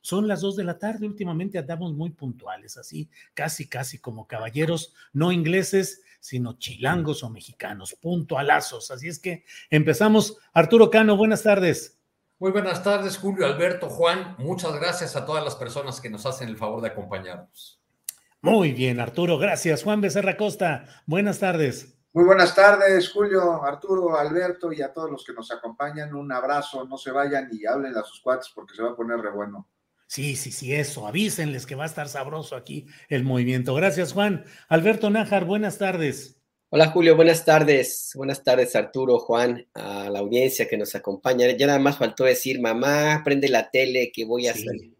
Son las dos de la tarde. Últimamente andamos muy puntuales, así, casi, casi como caballeros, no ingleses, sino chilangos o mexicanos, puntualazos. Así es que empezamos. Arturo Cano, buenas tardes. Muy buenas tardes, Julio, Alberto, Juan. Muchas gracias a todas las personas que nos hacen el favor de acompañarnos. Muy bien, Arturo, gracias. Juan Becerra Costa, buenas tardes. Muy buenas tardes, Julio, Arturo, Alberto y a todos los que nos acompañan. Un abrazo, no se vayan y hablen a sus cuates porque se va a poner re bueno. Sí, sí, sí, eso. Avísenles que va a estar sabroso aquí el movimiento. Gracias, Juan. Alberto Nájar, buenas tardes. Hola, Julio, buenas tardes. Buenas tardes, Arturo, Juan, a la audiencia que nos acompaña. Ya nada más faltó decir, mamá, prende la tele que voy a sí, salir.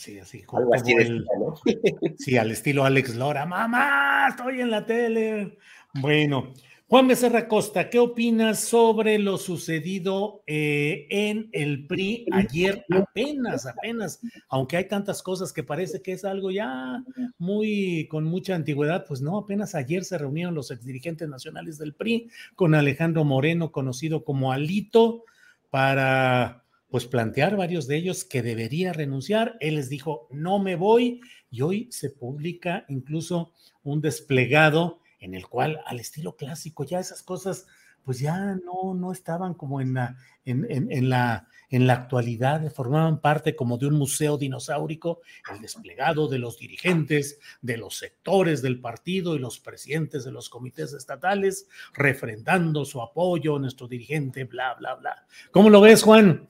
Sí, así Algo como así de el- estilo, ¿no? Sí, al estilo Alex Lora. Mamá, estoy en la tele. Bueno, Juan Becerra Costa, ¿qué opinas sobre lo sucedido eh, en el PRI ayer? Apenas, apenas, aunque hay tantas cosas que parece que es algo ya muy con mucha antigüedad, pues no, apenas ayer se reunieron los exdirigentes nacionales del PRI con Alejandro Moreno, conocido como Alito, para pues plantear varios de ellos que debería renunciar. Él les dijo, no me voy, y hoy se publica incluso un desplegado en el cual, al estilo clásico, ya esas cosas, pues ya no, no estaban como en la, en, en- en la, en la actualidad, formaban parte como de un museo dinosaurico, el desplegado de los dirigentes, de los sectores del partido y los presidentes de los comités estatales, refrendando su apoyo a nuestro dirigente, bla, bla, bla. ¿Cómo lo ves, Juan?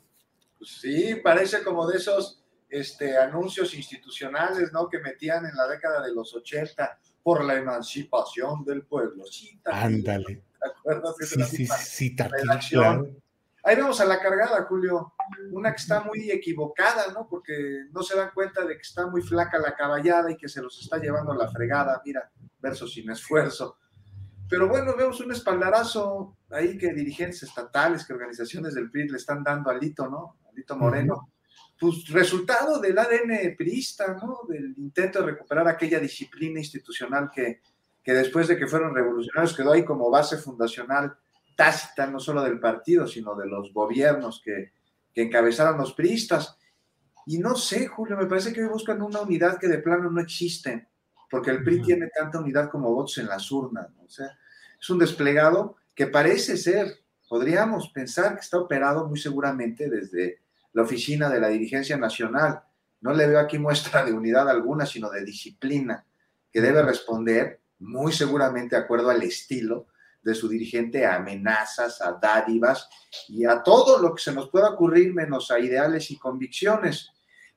Sí, parece como de esos este, anuncios institucionales, ¿no? Que metían en la década de los 80 por la emancipación del pueblo. Sí, Ándale. Sí, la sí, sí, claro. Ahí vamos a la cargada, Julio. Una que está muy equivocada, ¿no? Porque no se dan cuenta de que está muy flaca la caballada y que se los está llevando a la fregada. Mira, verso sin esfuerzo. Pero bueno, vemos un espaldarazo ahí que dirigentes estatales, que organizaciones del PRI le están dando a Lito, ¿no? Moreno. Pues resultado del ADN priista, ¿no? Del intento de recuperar aquella disciplina institucional que, que después de que fueron revolucionarios quedó ahí como base fundacional tácita, no solo del partido, sino de los gobiernos que, que encabezaron los priistas. Y no sé, Julio, me parece que hoy buscan una unidad que de plano no existe, porque el PRI tiene tanta unidad como votos en las urnas. ¿no? O sea, es un desplegado que parece ser, podríamos pensar que está operado muy seguramente desde la oficina de la dirigencia nacional. No le veo aquí muestra de unidad alguna, sino de disciplina, que debe responder muy seguramente de acuerdo al estilo de su dirigente a amenazas, a dádivas y a todo lo que se nos pueda ocurrir menos a ideales y convicciones.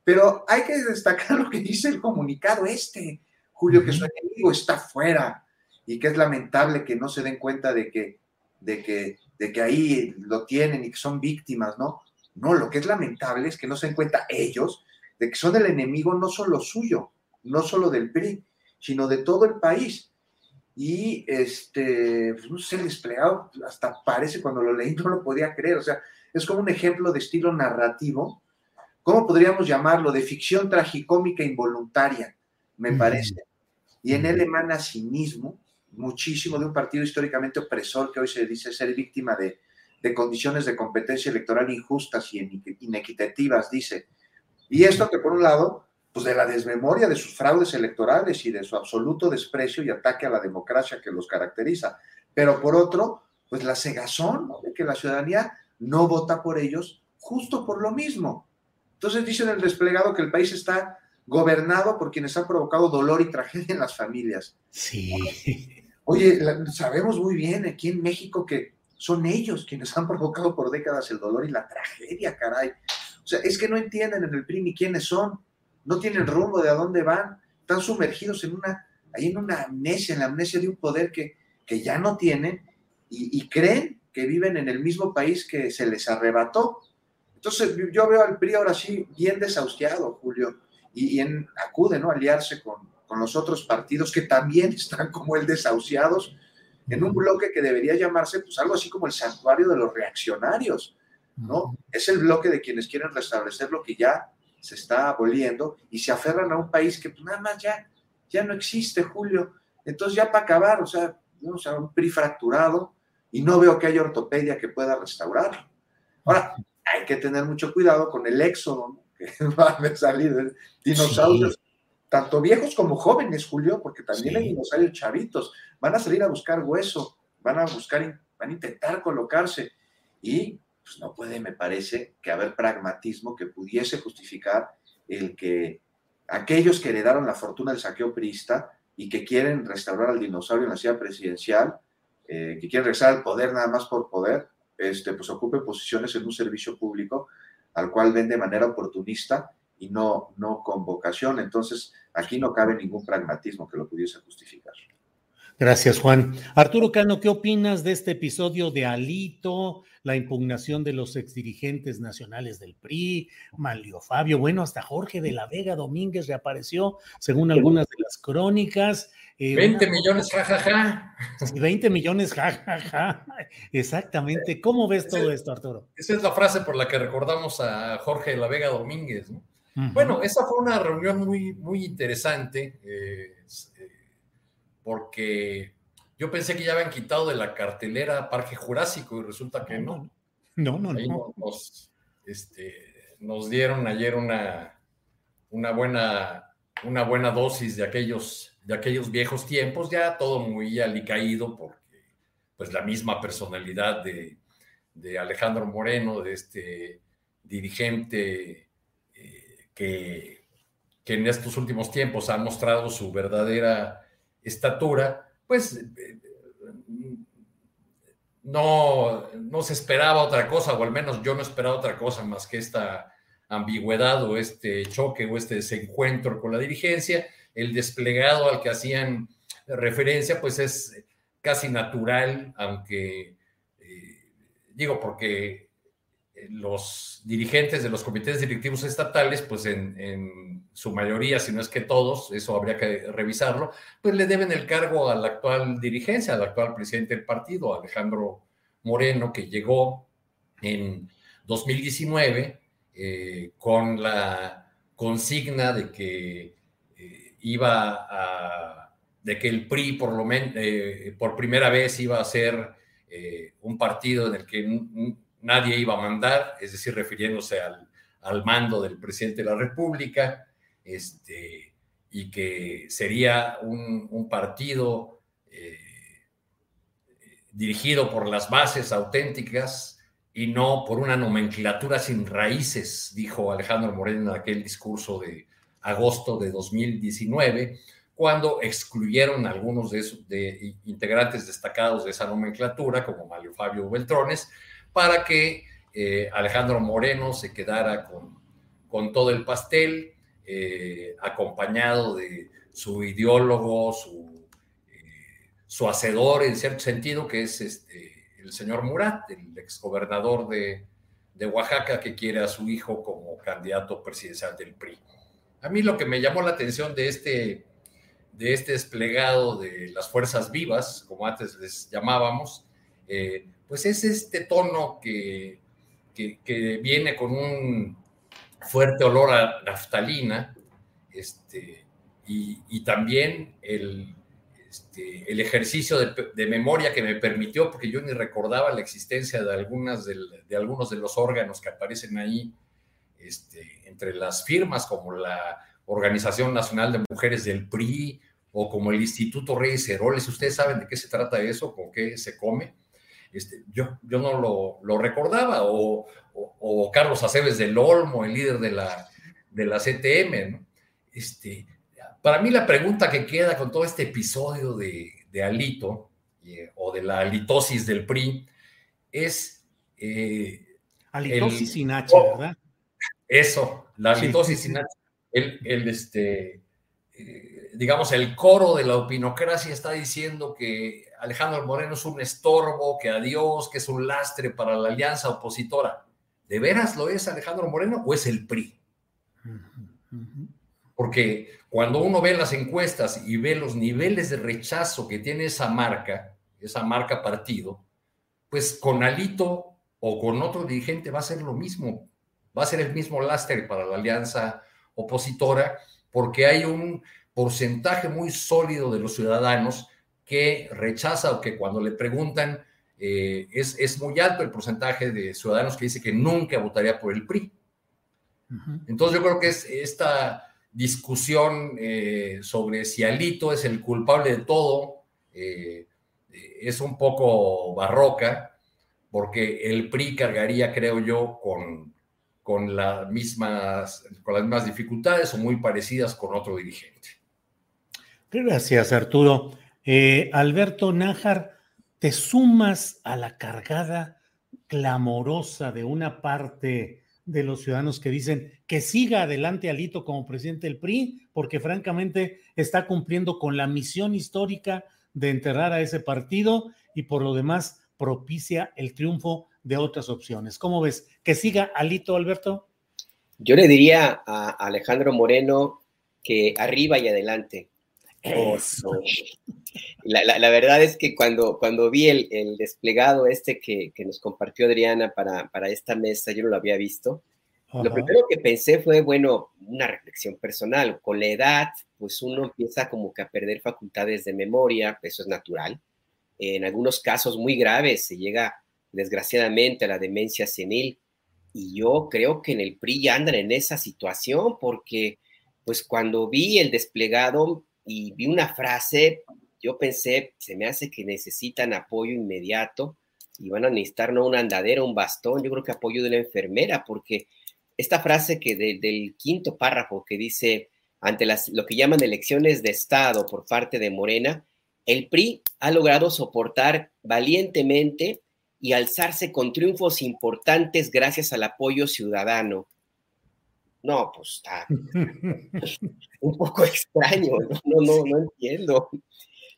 Pero hay que destacar lo que dice el comunicado este, Julio, que su enemigo está fuera y que es lamentable que no se den cuenta de que, de que, de que ahí lo tienen y que son víctimas, ¿no? No, lo que es lamentable es que no se den cuenta ellos de que son el enemigo no solo suyo, no solo del PRI, sino de todo el país. Y este, pues, no sé, el desplegado hasta parece cuando lo leí no lo podía creer. O sea, es como un ejemplo de estilo narrativo. ¿Cómo podríamos llamarlo? De ficción tragicómica involuntaria, me parece. Y en él emana cinismo, muchísimo de un partido históricamente opresor que hoy se dice ser víctima de, de condiciones de competencia electoral injustas y inequitativas, dice. Y esto que por un lado pues de la desmemoria de sus fraudes electorales y de su absoluto desprecio y ataque a la democracia que los caracteriza. Pero por otro, pues la cegazón de que la ciudadanía no vota por ellos justo por lo mismo. Entonces dicen el desplegado que el país está gobernado por quienes han provocado dolor y tragedia en las familias. Sí. Oye, sabemos muy bien aquí en México que son ellos quienes han provocado por décadas el dolor y la tragedia, caray. O sea, es que no entienden en el PRI ni quiénes son, no tienen rumbo de a dónde van, están sumergidos en una, ahí en una amnesia, en la amnesia de un poder que, que ya no tienen y, y creen que viven en el mismo país que se les arrebató. Entonces yo veo al PRI ahora sí bien desahuciado, Julio, y, en, acude ¿no? a aliarse con, con, los otros partidos que también están como el desahuciados en un bloque que debería llamarse pues algo así como el santuario de los reaccionarios, ¿no? Es el bloque de quienes quieren restablecer lo que ya se está aboliendo y se aferran a un país que pues, nada más ya, ya no existe, Julio. Entonces ya para acabar, o sea, o sea, un PRI fracturado y no veo que haya ortopedia que pueda restaurarlo. Ahora, hay que tener mucho cuidado con el éxodo que va a salir dinosaurios, tanto viejos como jóvenes, Julio, porque también hay dinosaurios chavitos, van a salir a buscar hueso, van a buscar, van a intentar colocarse. Y pues no puede, me parece, que haber pragmatismo que pudiese justificar el que aquellos que heredaron la fortuna del saqueo priista y que quieren restaurar al dinosaurio en la ciudad presidencial, eh, que quieren regresar al poder nada más por poder, este, pues ocupe posiciones en un servicio público al cual ven de manera oportunista y no, no con vocación. Entonces, aquí no cabe ningún pragmatismo que lo pudiese justificar. Gracias, Juan. Arturo Cano, ¿qué opinas de este episodio de Alito, la impugnación de los exdirigentes nacionales del PRI, Malio Fabio, bueno, hasta Jorge de la Vega Domínguez reapareció, según algunas de las crónicas? 20 eh, millones, jajaja. Ja, ja. 20 millones, jajaja. Ja, Exactamente. ¿Cómo ves todo esto, Arturo? Esa es la frase por la que recordamos a Jorge de la Vega Domínguez. ¿no? Uh -huh. Bueno, esa fue una reunión muy, muy interesante, eh, eh, porque yo pensé que ya habían quitado de la cartelera Parque Jurásico y resulta que no. No, no, Ahí no. Nos, este, nos dieron ayer una, una, buena, una buena dosis de aquellos de aquellos viejos tiempos, ya todo muy alicaído, porque pues la misma personalidad de, de Alejandro Moreno, de este dirigente que, que, en estos últimos tiempos ha mostrado su verdadera estatura, pues eh, no, no se esperaba otra cosa, o al menos yo no esperaba otra cosa más que esta ambigüedad o este choque o este desencuentro con la dirigencia. El desplegado al que hacían referencia, pues es casi natural, aunque eh, digo, porque los dirigentes de los comités directivos estatales, pues en, su mayoría, si no es que todos, eso habría que revisarlo, pues le deben el cargo a la actual dirigencia, al actual presidente del partido, Alejandro Moreno, que llegó en 2019 eh, con la consigna de que iba a, de que el PRI por, lo men, eh, por primera vez iba a ser eh, un partido en el que nadie iba a mandar, es decir, refiriéndose al, al mando del presidente de la República, este, y que sería un, un partido eh, dirigido por las bases auténticas y no por una nomenclatura sin raíces, dijo Alejandro Moreno en aquel discurso de, agosto de 2019, cuando excluyeron a algunos de, esos, de integrantes destacados de esa nomenclatura, como Mario Fabio Beltrones, para que eh, Alejandro Moreno se quedara con, con todo el pastel, eh, acompañado de su ideólogo, su, eh, su, hacedor en cierto sentido, que es este, el señor Murat, el exgobernador de, de Oaxaca, que quiere a su hijo como candidato presidencial del PRI. A mí lo que me llamó la atención de este, de este desplegado de las fuerzas vivas, como antes les llamábamos, eh, pues es este tono que, que, viene con un fuerte olor a naftalina, este, y, también el, este, el ejercicio de, de, memoria que me permitió, porque yo ni recordaba la existencia de, algunas del, de algunos de los órganos que aparecen ahí, este, entre las firmas como la Organización Nacional de Mujeres del PRI o como el Instituto Reyes Heroles. ¿Ustedes saben de qué se trata eso? ¿Con qué se come? Este, yo, yo no lo, recordaba. O, Carlos Aceves del Olmo, el líder de la, de la CTM. Este, para mí la pregunta que queda con todo este episodio de, Alito o de la alitosis del PRI es... Eh, alitosis sin H, ¿verdad? Eso, la alitosis sin H. El, este, eh, digamos, el coro de la opinocracia está diciendo que Alejandro Moreno es un estorbo, que adiós, que es un lastre para la alianza opositora. ¿De veras lo es Alejandro Moreno o es el PRI? Porque cuando uno ve las encuestas y ve los niveles de rechazo que tiene esa marca, esa marca partido, pues con Alito o con otro dirigente va a ser lo mismo, va a ser el mismo lastre para la alianza opositora, porque hay un porcentaje muy sólido de los ciudadanos que rechaza o que cuando le preguntan eh, es, es, muy alto el porcentaje de ciudadanos que dice que nunca votaría por el PRI. Entonces yo creo que es esta discusión eh, sobre si Alito es el culpable de todo eh, es un poco barroca, porque el PRI cargaría, creo yo, con, con, las mismas, con las mismas dificultades o muy parecidas con otro dirigente. Gracias, Arturo. Eh, Alberto Nájar, ¿te sumas a la cargada clamorosa de una parte de los ciudadanos que dicen que siga adelante Alito como presidente del PRI, porque francamente está cumpliendo con la misión histórica de enterrar a ese partido y por lo demás propicia el triunfo de otras opciones. ¿Cómo ves? ¿Que siga Alito, Alberto? Yo le diría a Alejandro Moreno que arriba y adelante, la, verdad es que cuando, cuando vi el, desplegado este que, nos compartió Adriana para, para, esta mesa, yo no lo había visto. Lo primero que pensé fue, bueno, una reflexión personal. Con la edad, pues uno empieza como que a perder facultades de memoria, eso es natural. En algunos casos muy graves se llega desgraciadamente a la demencia senil. Y yo creo que en el PRI ya andan en esa situación porque, pues cuando vi el desplegado, y vi una frase, yo pensé, se me hace que necesitan apoyo inmediato y van a necesitar no una andadera, un bastón, yo creo que apoyo de la enfermera, porque esta frase que del quinto párrafo que dice, ante las, lo que llaman elecciones de Estado por parte de Morena, el PRI ha logrado soportar valientemente y alzarse con triunfos importantes gracias al apoyo ciudadano. No, pues está un poco extraño, no, no, no, entiendo.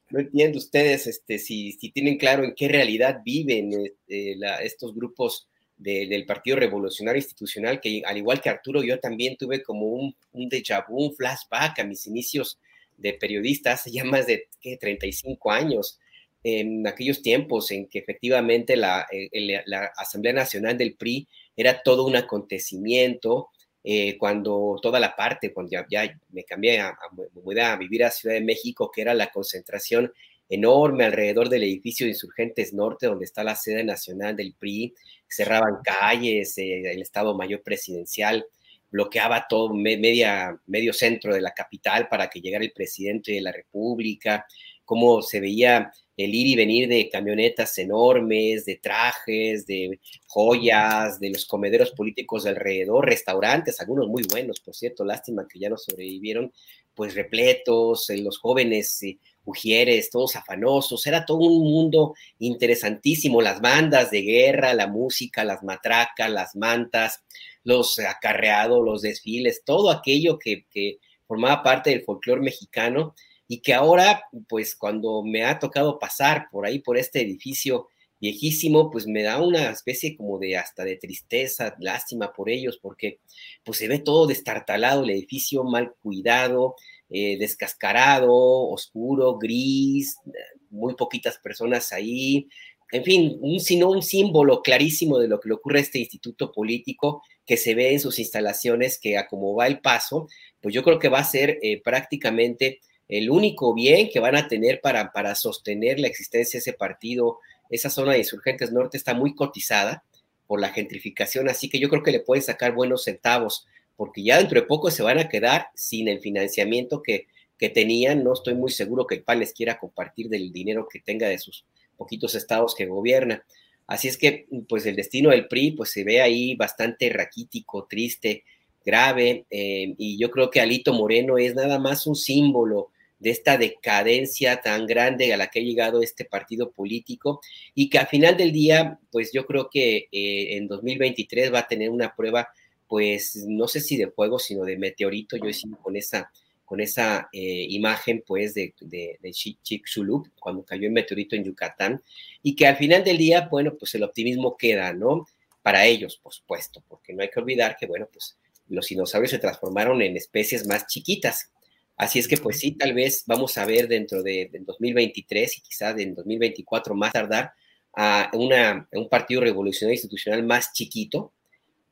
No entiendo ustedes este, si, si tienen claro en qué realidad viven este, estos grupos del Partido Revolucionario Institucional, que al igual que Arturo, yo también tuve como un, un déjà un flashback a mis inicios de periodista hace ya más de ¿qué? 35 años, en aquellos tiempos en que efectivamente la, eh, la Asamblea Nacional del PRI era todo un acontecimiento, eh, cuando toda la parte, cuando ya, me cambié a, a, vivir a Ciudad de México, que era la concentración enorme alrededor del edificio de Insurgentes Norte, donde está la sede nacional del PRI, cerraban calles, eh, el Estado Mayor Presidencial bloqueaba todo media, medio centro de la capital para que llegara el presidente de la República, cómo se veía el ir y venir de camionetas enormes, de trajes, de joyas, de los comederos políticos de alrededor, restaurantes, algunos muy buenos, por cierto, lástima que ya no sobrevivieron, pues repletos, eh, los jóvenes eh, ujieres, todos afanosos, era todo un mundo interesantísimo, las bandas de guerra, la música, las matracas, las mantas, los acarreados, los desfiles, todo aquello que, que formaba parte del folclore mexicano y que ahora, pues cuando me ha tocado pasar por ahí, por este edificio viejísimo, pues me da una especie como de hasta de tristeza, lástima por ellos, porque pues se ve todo destartalado, el edificio mal cuidado, eh, descascarado, oscuro, gris, muy poquitas personas ahí, en fin, un, sino un símbolo clarísimo de lo que le ocurre a este instituto político que se ve en sus instalaciones, que a como va el paso, pues yo creo que va a ser eh, prácticamente el único bien que van a tener para, para sostener la existencia de ese partido. Esa zona de insurgentes norte está muy cotizada por la gentrificación, así que yo creo que le pueden sacar buenos centavos porque ya dentro de poco se van a quedar sin el financiamiento que, que tenían. No estoy muy seguro que el PAN les quiera compartir del dinero que tenga de sus poquitos estados que gobierna. Así es que, pues el destino del PRI, pues se ve ahí bastante raquítico, triste, grave, eh, y yo creo que Alito Moreno es nada más un símbolo de esta decadencia tan grande a la que ha llegado este partido político y que al final del día, pues yo creo que eh, en 2023 va a tener una prueba, pues no sé si de fuego, sino de meteorito, yo sigo con esa, con esa eh, imagen pues de, de, de Chicxulub, cuando cayó el meteorito en Yucatán, y que al final del día, bueno, pues el optimismo queda, ¿no? Para ellos, por supuesto, porque no hay que olvidar que, bueno, pues los dinosaurios se transformaron en especies más chiquitas, Así es que pues sí, tal vez vamos a ver dentro de, 2023 y quizá en 2024 más tardar a una, un partido revolucionario institucional más chiquito.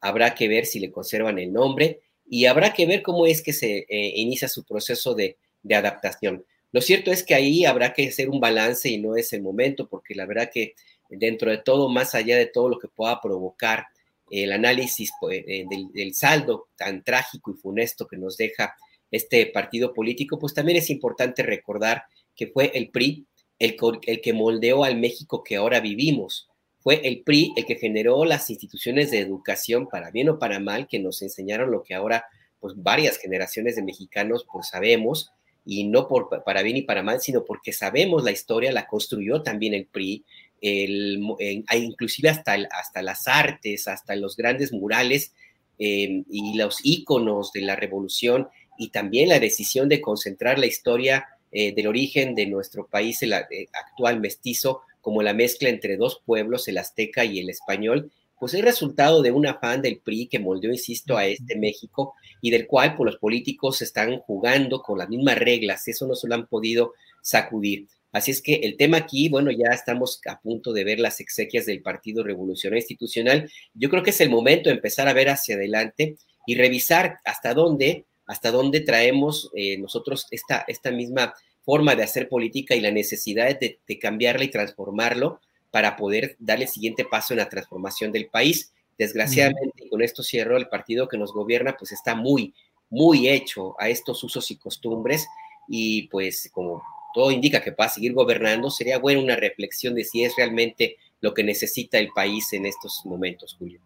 Habrá que ver si le conservan el nombre y habrá que ver cómo es que se eh, inicia su proceso de, adaptación. Lo cierto es que ahí habrá que hacer un balance y no es el momento, porque la verdad que dentro de todo, más allá de todo lo que pueda provocar el análisis pues, eh, del saldo tan trágico y funesto que nos deja este partido político, pues también es importante recordar que fue el PRI el, el, que moldeó al México que ahora vivimos. Fue el PRI el que generó las instituciones de educación, para bien o para mal, que nos enseñaron lo que ahora pues varias generaciones de mexicanos pues sabemos, y no por, para bien y para mal, sino porque sabemos la historia, la construyó también el PRI, el, inclusive hasta, hasta las artes, hasta los grandes murales eh, y los íconos de la revolución y también la decisión de concentrar la historia eh, del origen de nuestro país, el eh, actual mestizo, como la mezcla entre dos pueblos, el azteca y el español, pues es resultado de un afán del PRI que moldeó, insisto, a este México y del cual pues, los políticos están jugando con las mismas reglas, eso no se lo han podido sacudir. Así es que el tema aquí, bueno, ya estamos a punto de ver las exequias del Partido Revolucionario Institucional. Yo creo que es el momento de empezar a ver hacia adelante y revisar hasta dónde hasta dónde traemos eh, nosotros esta, esta misma forma de hacer política y la necesidad de, cambiarla y transformarlo para poder darle el siguiente paso en la transformación del país. Desgraciadamente, con esto cierro, el partido que nos gobierna pues está muy, muy hecho a estos usos y costumbres y pues como todo indica que va a seguir gobernando, sería buena una reflexión de si es realmente lo que necesita el país en estos momentos, Julio.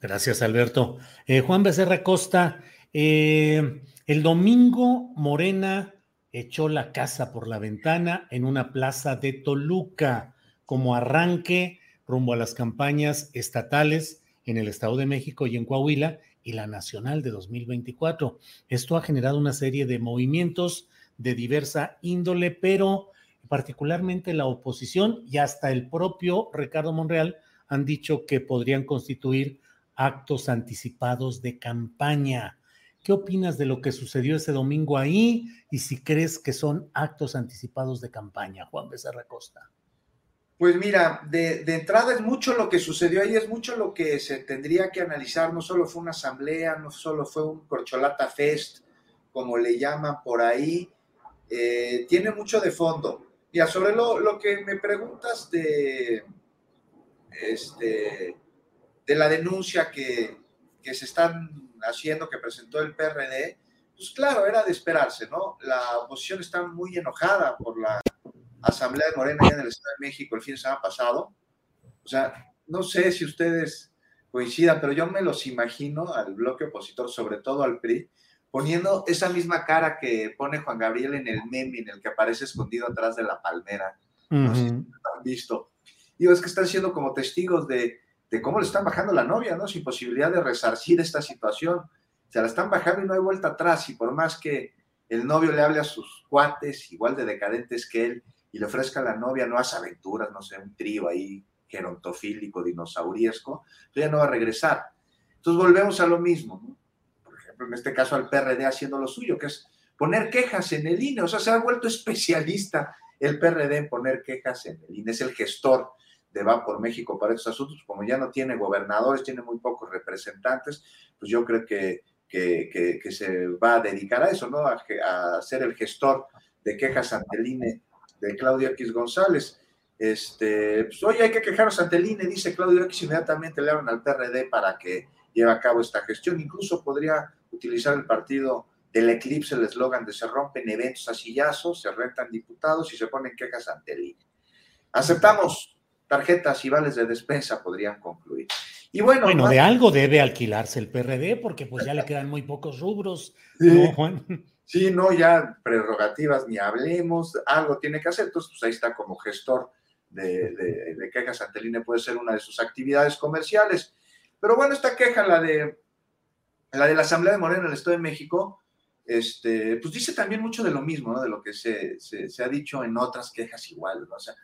Gracias, Alberto. Eh, Juan Becerra Costa, eh, el domingo Morena echó la casa por la ventana en una plaza de Toluca como arranque rumbo a las campañas estatales en el Estado de México y en Coahuila y la nacional de 2024. Esto ha generado una serie de movimientos de diversa índole, pero particularmente la oposición y hasta el propio Ricardo Monreal han dicho que podrían constituir actos anticipados de campaña. ¿Qué opinas de lo que sucedió ese domingo ahí y si crees que son actos anticipados de campaña, Juan Becerra Costa? Pues mira, de, entrada es mucho lo que sucedió ahí, es mucho lo que se tendría que analizar. No solo fue una asamblea, no solo fue un corcholata fest, como le llaman por ahí, eh, tiene mucho de fondo. Mira, sobre lo, lo que me preguntas de, este, de la denuncia que, que se están haciendo que presentó el PRD, pues claro, era de esperarse, ¿no? La oposición está muy enojada por la Asamblea de Morena en el Estado de México el fin de semana pasado. O sea, no sé si ustedes coincidan, pero yo me los imagino al bloque opositor, sobre todo al PRI, poniendo esa misma cara que pone Juan Gabriel en el meme en el que aparece escondido atrás de la palmera. No sé si lo han visto. Digo, es que están siendo como testigos de de cómo le están bajando la novia, ¿no? Sin posibilidad de resarcir esta situación. Se la están bajando y no hay vuelta atrás. Y por más que el novio le hable a sus cuates, igual de decadentes que él, y le ofrezca a la novia nuevas aventuras, no sé, un trío ahí gerontofílico, dinosauriesco, ya no va a regresar. Entonces volvemos a lo mismo, ¿no? Por ejemplo, en este caso al PRD haciendo lo suyo, que es poner quejas en el INE, o sea, se ha vuelto especialista el PRD en poner quejas en el INE, es el gestor de Va por México para estos asuntos, como ya no tiene gobernadores, tiene muy pocos representantes, pues yo creo que, que, se va a dedicar a eso, ¿no? A, a, ser el gestor de quejas ante el INE de Claudio X González. Este, pues, oye, hay que quejarnos ante el INE, dice Claudio X, inmediatamente le hablan al PRD para que lleva a cabo esta gestión. Incluso podría utilizar el partido del eclipse el eslogan de se rompen eventos a sillazos, se rentan diputados y se ponen quejas ante el INE. Aceptamos tarjetas y vales de despensa, podrían concluir. Y bueno, bueno de algo debe alquilarse el PRD porque pues ya le quedan muy pocos rubros. ¿no, Juan? Sí, no, ya prerrogativas ni hablemos, algo tiene que hacer. Entonces, pues ahí está como gestor de, de, quejas ante el INE, puede ser una de sus actividades comerciales. Pero bueno, esta queja, la de la, de la Asamblea de Morena en el Estado de México, este, pues dice también mucho de lo mismo, ¿no? De lo que se, se, ha dicho en otras quejas igual, ¿no? O sea,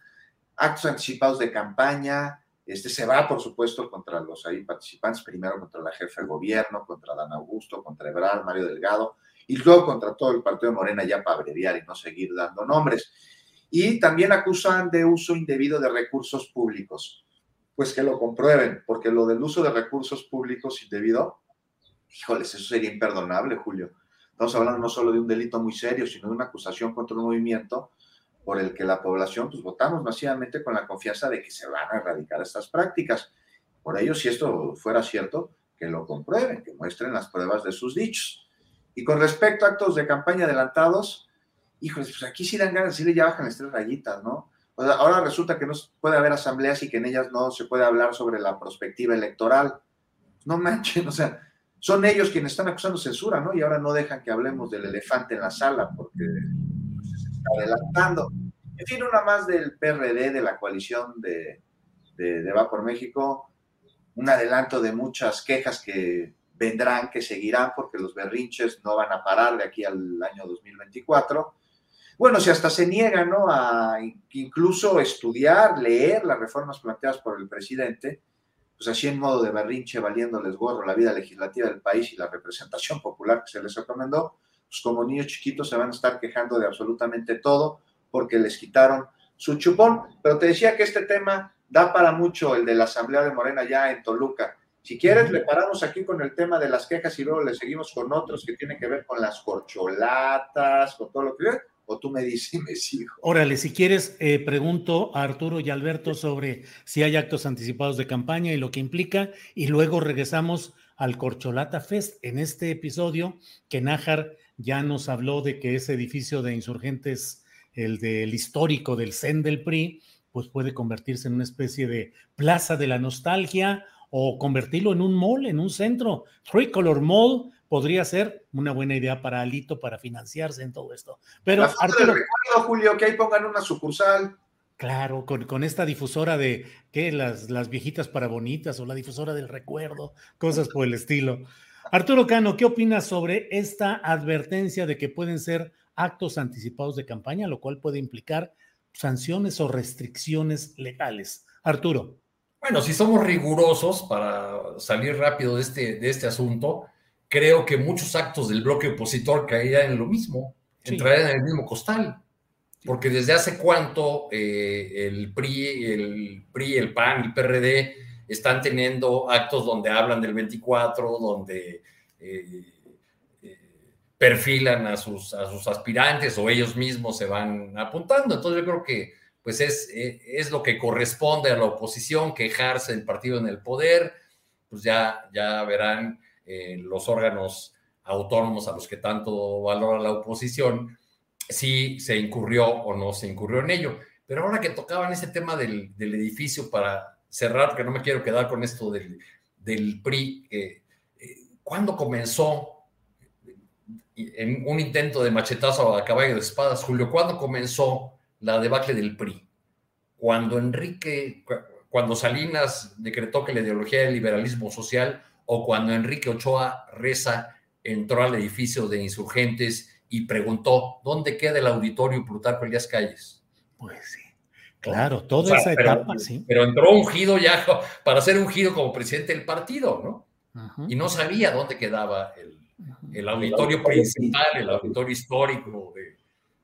actos anticipados de campaña, este, se va, por supuesto, contra los ahí participantes, primero contra la jefa de gobierno, contra Dan Augusto, contra Ebrard, Mario Delgado, y luego contra todo el partido de Morena ya para abreviar y no seguir dando nombres. Y también acusan de uso indebido de recursos públicos. Pues que lo comprueben, porque lo del uso de recursos públicos indebido, híjoles, eso sería imperdonable, Julio. Estamos hablando no solo de un delito muy serio, sino de una acusación contra un movimiento por el que la población pues, votamos masivamente con la confianza de que se van a erradicar estas prácticas. Por ello, si esto fuera cierto, que lo comprueben, que muestren las pruebas de sus dichos. Y con respecto a actos de campaña adelantados, híjole, pues aquí sí dan ganas, sí le ya bajan las tres rayitas, ¿no? ahora resulta que no puede haber asambleas y que en ellas no se puede hablar sobre la perspectiva electoral. No manchen, o sea, son ellos quienes están acusando censura, ¿no? Y ahora no dejan que hablemos del elefante en la sala porque adelantando. En fin, una más del PRD, de la coalición de, de, de Va por México, un adelanto de muchas quejas que vendrán, que seguirán, porque los berrinches no van a parar de aquí al año 2024. Bueno, si hasta se niegan ¿no? a incluso estudiar, leer las reformas planteadas por el presidente, pues así en modo de berrinche, valiéndoles gorro la vida legislativa del país y la representación popular que se les recomendó, pues como niños chiquitos se van a estar quejando de absolutamente todo porque les quitaron su chupón. Pero te decía que este tema da para mucho, el de la Asamblea de Morena ya en Toluca. Si quieres, le paramos aquí con el tema de las quejas y luego le seguimos con otros que tienen que ver con las corcholatas, con todo lo que... O tú me dices, me sigo. Órale, si quieres, eh, pregunto a Arturo y Alberto sobre si hay actos anticipados de campaña y lo que implica, y luego regresamos al Corcholata Fest. En este episodio, que Nájar ya nos habló de que ese edificio de insurgentes, el del histórico del CEN del PRI, pues puede convertirse en una especie de plaza de la nostalgia o convertirlo en un mall, en un centro. Tricolor Mall podría ser una buena idea para Alito para financiarse en todo esto. Pero Arturo, recuerdo, Julio, que ahí pongan una sucursal. Claro, con, esta difusora de ¿qué? Las, las viejitas para bonitas o la difusora del recuerdo, cosas por el estilo. Arturo Cano, ¿qué opinas sobre esta advertencia de que pueden ser actos anticipados de campaña, lo cual puede implicar sanciones o restricciones legales? Arturo. Bueno, si somos rigurosos para salir rápido de este, de este asunto, creo que muchos actos del bloque opositor caerían en lo mismo, entrarían en el mismo costal. Porque desde hace cuánto eh, el PRI, el PRI, el PAN, el PRD están teniendo actos donde hablan del 24, donde eh, eh, perfilan a sus, a sus aspirantes o ellos mismos se van apuntando. Entonces yo creo que pues es, eh, es lo que corresponde a la oposición, quejarse del partido en el poder, pues ya, ya verán los órganos autónomos a los que tanto valora la oposición si se incurrió o no se incurrió en ello. Pero ahora que tocaban ese tema del, edificio para cerrar, que no me quiero quedar con esto del, del PRI, eh, ¿cuándo comenzó en un intento de machetazo a caballo de espadas, Julio, ¿cuándo comenzó la debacle del PRI. Cuando Enrique, cuando Salinas decretó que la ideología del liberalismo social o cuando Enrique Ochoa Reza entró al edificio de insurgentes y preguntó, ¿dónde queda el auditorio Plutarco Elías Calles? Pues sí, claro, toda esa etapa, sí. Pero entró ungido ya para ser ungido como presidente del partido, ¿no? Y no sabía dónde quedaba el, auditorio principal, el auditorio histórico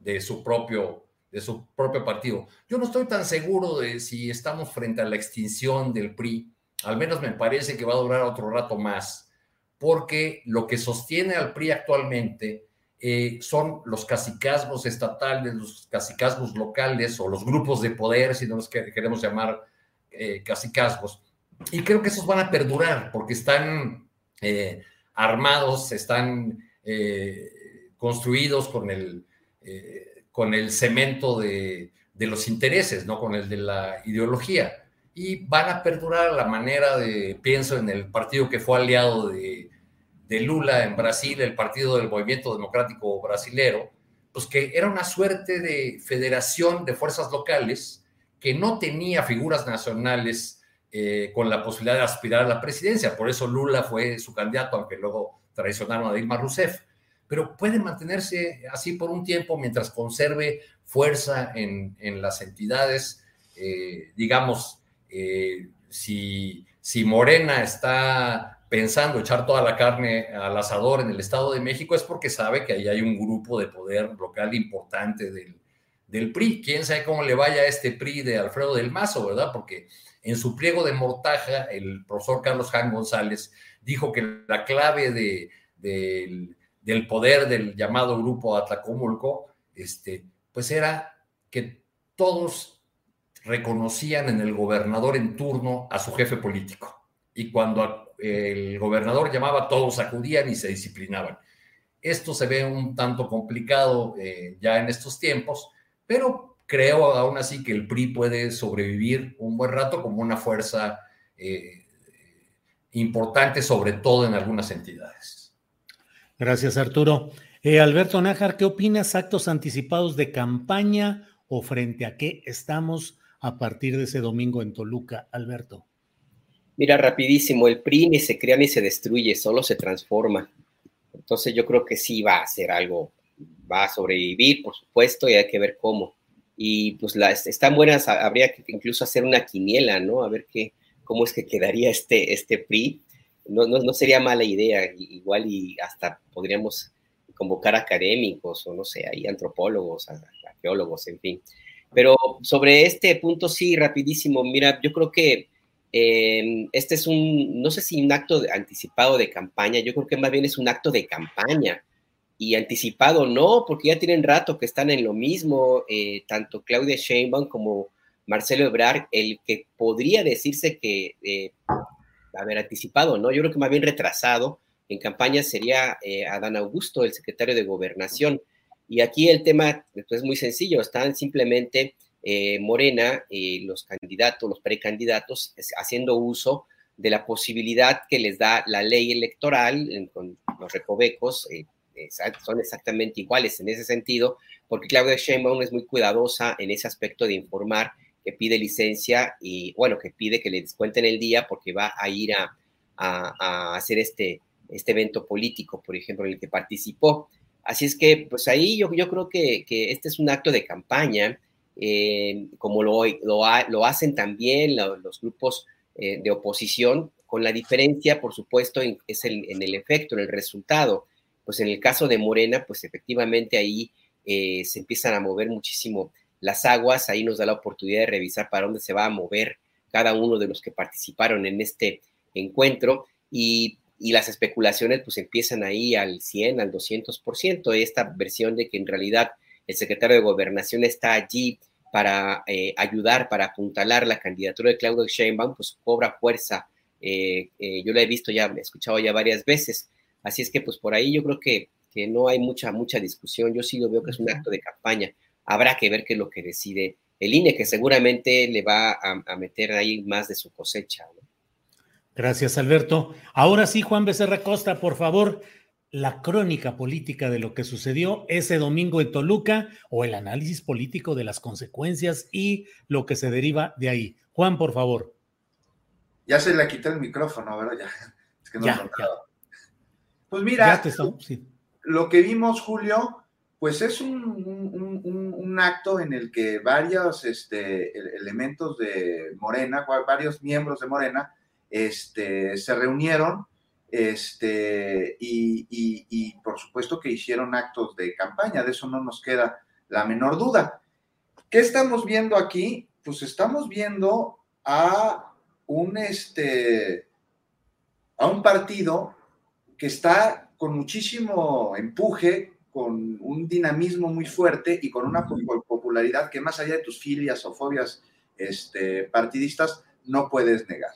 de su propio de su propio partido. Yo no estoy tan seguro de si estamos frente a la extinción del PRI, al menos me parece que va a durar otro rato más, porque lo que sostiene al PRI actualmente eh, son los cacicazgos estatales, los cacicazgos locales o los grupos de poder, si no los queremos llamar eh. Y creo que esos van a perdurar porque están eh, armados, están eh, construidos con el, con el cemento de, de, los intereses, no con el de la ideología. Y van a perdurar la manera de, pienso en el partido que fue aliado de, de Lula en Brasil, el Partido del Movimiento Democrático Brasilero, pues que era una suerte de federación de fuerzas locales que no tenía figuras nacionales eh, con la posibilidad de aspirar a la presidencia. Por eso Lula fue su candidato, aunque luego traicionaron a Dilma Rousseff. Pero puede mantenerse así por un tiempo mientras conserve fuerza en, las entidades. Eh, digamos, eh, si, si Morena está pensando echar toda la carne al asador en el Estado de México es porque sabe que ahí hay un grupo de poder local importante del, PRI. ¿Quién sabe cómo le vaya a este PRI de Alfredo del Mazo, verdad? Porque en su pliego de mortaja, el profesor Carlos Jan González dijo que la clave de, del poder del llamado grupo Atlacomulco, este, pues era que todos reconocían en el gobernador en turno a su jefe político. Y cuando el gobernador llamaba, todos acudían y se disciplinaban. Esto se ve un tanto complicado eh, ya en estos tiempos, pero creo aún así que el PRI puede sobrevivir un buen rato como una fuerza eh, importante, sobre todo en algunas entidades. Gracias, Arturo. Eh, Alberto Nájar, ¿qué opinas? ¿Actos anticipados de campaña o frente a qué estamos a partir de ese domingo en Toluca, Alberto? Mira, rapidísimo, el PRI ni se crea ni se destruye, solo se transforma. Entonces yo creo que sí va a ser algo, va a sobrevivir, por supuesto, y hay que ver cómo. Y pues las están buenas, habría que incluso hacer una quiniela, ¿no? A ver qué, cómo es que quedaría este, este PRI. No, no, no sería mala idea, igual y hasta podríamos convocar académicos o no sé, ahí antropólogos, arqueólogos, en fin. Pero sobre este punto sí, rapidísimo, mira, yo creo que Em, este es un, no sé si un acto anticipado de campaña, yo creo que más bien es un acto de campaña. Y anticipado no, porque ya tienen rato que están en lo mismo, eh, tanto Claudia Sheinbaum como Marcelo Ebrard, el que podría decirse que, eh, a ver, anticipado, ¿no? Yo creo que más bien retrasado en campaña sería eh, Adán Augusto, el secretario de Gobernación. Y aquí el tema pues, es muy sencillo, están simplemente eh, Morena y los candidatos, los precandidatos, haciendo uso de la posibilidad que les da la ley electoral con los recovecos, eh, son exactamente iguales en ese sentido, porque Claudia Sheinbaum es muy cuidadosa en ese aspecto de informar que pide licencia y, bueno, que pide que le descuenten el día porque va a ir a, hacer este, este evento político, por ejemplo, en el que participó. Así es que, pues ahí yo, yo creo que este es un acto de campaña eh, como lo, lo, hacen también los grupos eh, de oposición, con la diferencia, por supuesto, en, es en el efecto, en el resultado. Pues en el caso de Morena, pues efectivamente ahí eh, se empiezan a mover muchísimo las aguas, ahí nos da la oportunidad de revisar para dónde se va a mover cada uno de los que participaron en este encuentro y, y las especulaciones pues empiezan ahí al 100, al 200%, esta versión de que en realidad el secretario de Gobernación está allí para eh, ayudar, para apuntalar la candidatura de Claudio Sheinbaum, pues cobra fuerza. Eh, eh, yo lo he visto ya, he escuchado ya varias veces. Así es que pues por ahí yo creo que, que no hay mucha, mucha discusión. Yo sí lo veo que es un acto de campaña. Habrá que ver qué es lo que decide el INE, que seguramente le va a, meter ahí más de su cosecha. Gracias, Alberto. Ahora sí, Juan Becerra Costa, por favor, la crónica política de lo que sucedió ese domingo en Toluca o el análisis político de las consecuencias y lo que se deriva de ahí. Juan, por favor. Ya se le quité el micrófono, ¿verdad? Ya. Es que no ya, Pues mira, lo que vimos, Julio, pues es un, acto en el que varios este, elementos de Morena, varios miembros de Morena, este, se reunieron este, y, por supuesto que hicieron actos de campaña, de eso no nos queda la menor duda. ¿Qué estamos viendo aquí? Pues estamos viendo a un, este, a un partido que está con muchísimo empuje, con un dinamismo muy fuerte y con una popularidad que más allá de tus filias o fobias este, partidistas no puedes negar.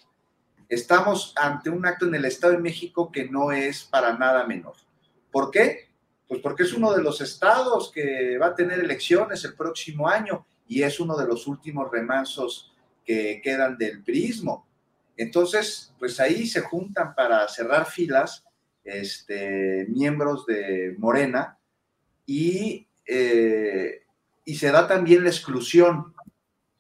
Estamos ante un acto en el Estado de México que no es para nada menor. ¿Por qué? Pues porque es uno de los estados que va a tener elecciones el próximo año y es uno de los últimos remansos que quedan del prismo. Entonces, pues ahí se juntan para cerrar filas este, miembros de Morena eh, y se da también la exclusión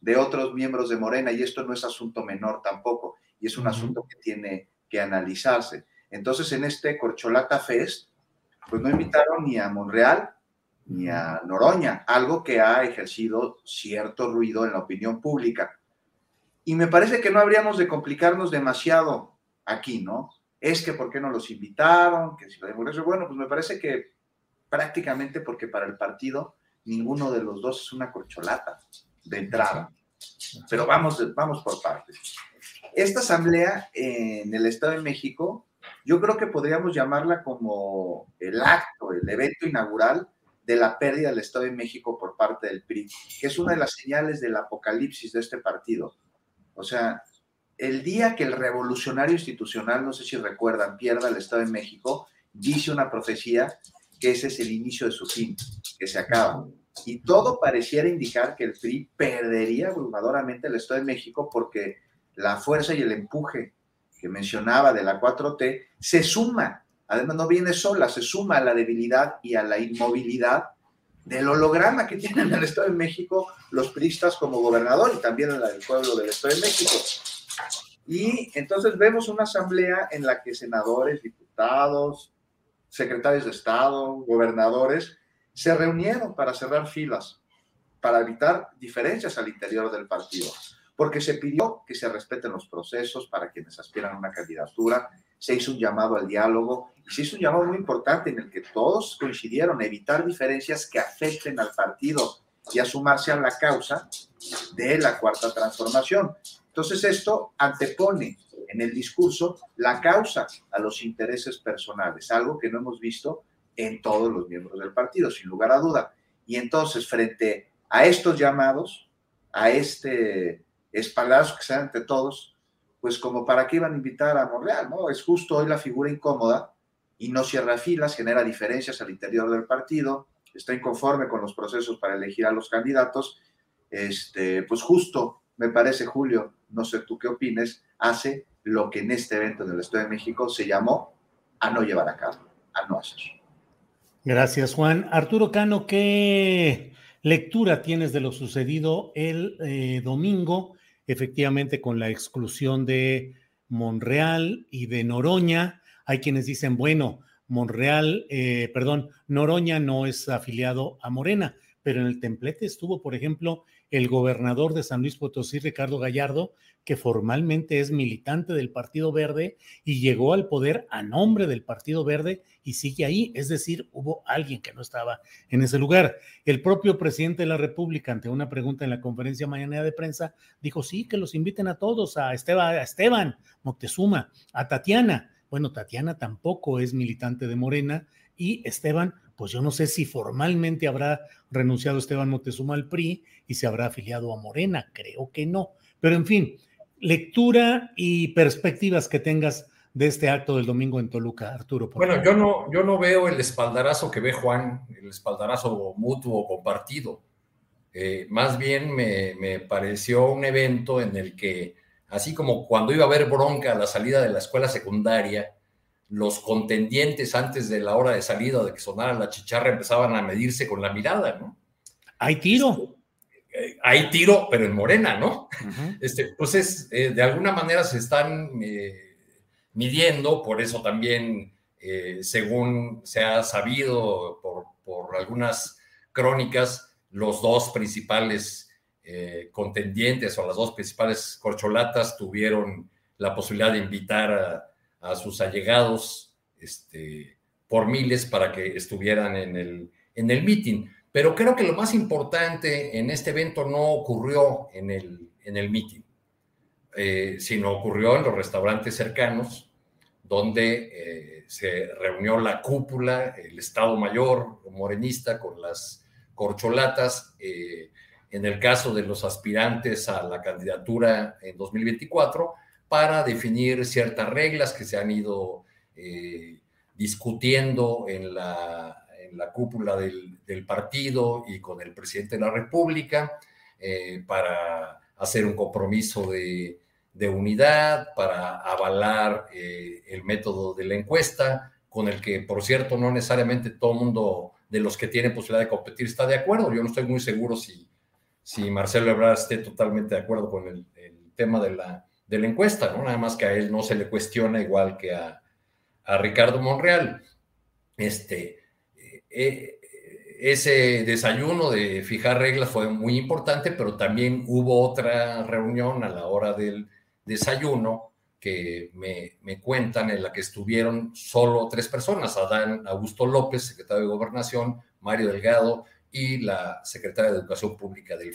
de otros miembros de Morena y esto no es asunto menor tampoco y es un asunto que tiene que analizarse. Entonces, en este Corcholata Fest, pues no invitaron ni a Monreal ni a Noroña, algo que ha ejercido cierto ruido en la opinión pública. Y me parece que no habríamos de complicarnos demasiado aquí, ¿no? Es que por qué no los invitaron, que si lo de bueno, pues me parece que prácticamente porque para el partido ninguno de los dos es una corcholata de entrada. Pero vamos, vamos por partes. Esta asamblea en el Estado de México, yo creo que podríamos llamarla como el acto, el evento inaugural de la pérdida del Estado de México por parte del PRI, que es una de las señales del apocalipsis de este partido. O sea, el día que el revolucionario institucional, no sé si recuerdan, pierda el Estado de México, dice una profecía que ese es el inicio de su fin, que se acaba. Y todo pareciera indicar que el PRI perdería abrumadoramente el Estado de México porque la fuerza y el empuje que mencionaba de la 4T se suma, además no viene sola, se suma a la debilidad y a la inmovilidad del holograma que tienen en el Estado de México los priistas como gobernador y también en el pueblo del Estado de México. Y entonces vemos una asamblea en la que senadores, diputados, secretarios de Estado, gobernadores, se reunieron para cerrar filas, para evitar diferencias al interior del partido porque se pidió que se respeten los procesos para quienes aspiran a una candidatura, se hizo un llamado al diálogo y se hizo un llamado muy importante en el que todos coincidieron, evitar diferencias que afecten al partido y a sumarse a la causa de la cuarta transformación. Entonces esto antepone en el discurso la causa a los intereses personales, algo que no hemos visto en todos los miembros del partido, sin lugar a duda. Y entonces, frente a estos llamados, a este espaldazo que sean ante todos, pues como para qué iban a invitar a Monreal, ¿no? Es justo hoy la figura incómoda y no cierra filas, genera diferencias al interior del partido, está inconforme con los procesos para elegir a los candidatos, este, pues justo, me parece, Julio, no sé tú qué opines, hace lo que en este evento en el Estado de México se llamó a no llevar a cabo, a no hacer. Gracias, Juan. Arturo Cano, ¿qué lectura tienes de lo sucedido el eh, domingo efectivamente con la exclusión de Monreal y de Noroña. Hay quienes dicen, bueno, Monreal, eh, perdón, Noroña no es afiliado a Morena, pero en el templete estuvo, por ejemplo, el gobernador de San Luis Potosí, Ricardo Gallardo, que formalmente es militante del Partido Verde y llegó al poder a nombre del Partido Verde y sigue ahí. Es decir, hubo alguien que no estaba en ese lugar. El propio presidente de la República, ante una pregunta en la conferencia mañana de prensa, dijo, sí, que los inviten a todos, a Esteban, a Esteban Moctezuma, a Tatiana. Bueno, Tatiana tampoco es militante de Morena y Esteban pues yo no sé si formalmente habrá renunciado Esteban Moctezuma al PRI y se habrá afiliado a Morena, creo que no. Pero en fin, lectura y perspectivas que tengas de este acto del domingo en Toluca, Arturo. bueno, yo no, yo no veo el espaldarazo que ve Juan, el espaldarazo mutuo compartido. Eh, más bien me, me, pareció un evento en el que, así como cuando iba a haber bronca a la salida de la escuela secundaria, los contendientes antes de la hora de salida de que sonara la chicharra empezaban a medirse con la mirada, ¿no? Hay tiro. Este, eh, hay tiro, pero en Morena, ¿no? este, pues eh, de alguna manera se están eh, midiendo, por eso también, según se ha sabido por, por, algunas crónicas, los dos principales contendientes o las dos principales corcholatas tuvieron la posibilidad de invitar a a sus allegados este, por miles para que estuvieran en el, en el meeting. Pero creo que lo más importante en este evento no ocurrió en el, en el meeting, eh, sino ocurrió en los restaurantes cercanos, donde eh, se reunió la cúpula, el Estado Mayor morenista con las corcholatas. Eh, en el caso de los aspirantes a la candidatura en 2024, para definir ciertas reglas que se han ido eh, discutiendo en la, cúpula del, partido y con el presidente de la República, eh, para hacer un compromiso de, unidad, para avalar eh, el método de la encuesta, con el que, por cierto, no necesariamente todo el mundo de los que tienen posibilidad de competir está de acuerdo. Yo no estoy muy seguro si, si Marcelo Ebrard esté totalmente de acuerdo con el tema de la, de la encuesta, ¿no? Nada más que a él no se le cuestiona igual que a, a Ricardo Monreal. Este, eh, ese desayuno de fijar reglas fue muy importante, pero también hubo otra reunión a la hora del desayuno que me, me, cuentan en la que estuvieron solo tres personas, Adán Augusto López, secretario de Gobernación, Mario Delgado y la secretaria de Educación Pública del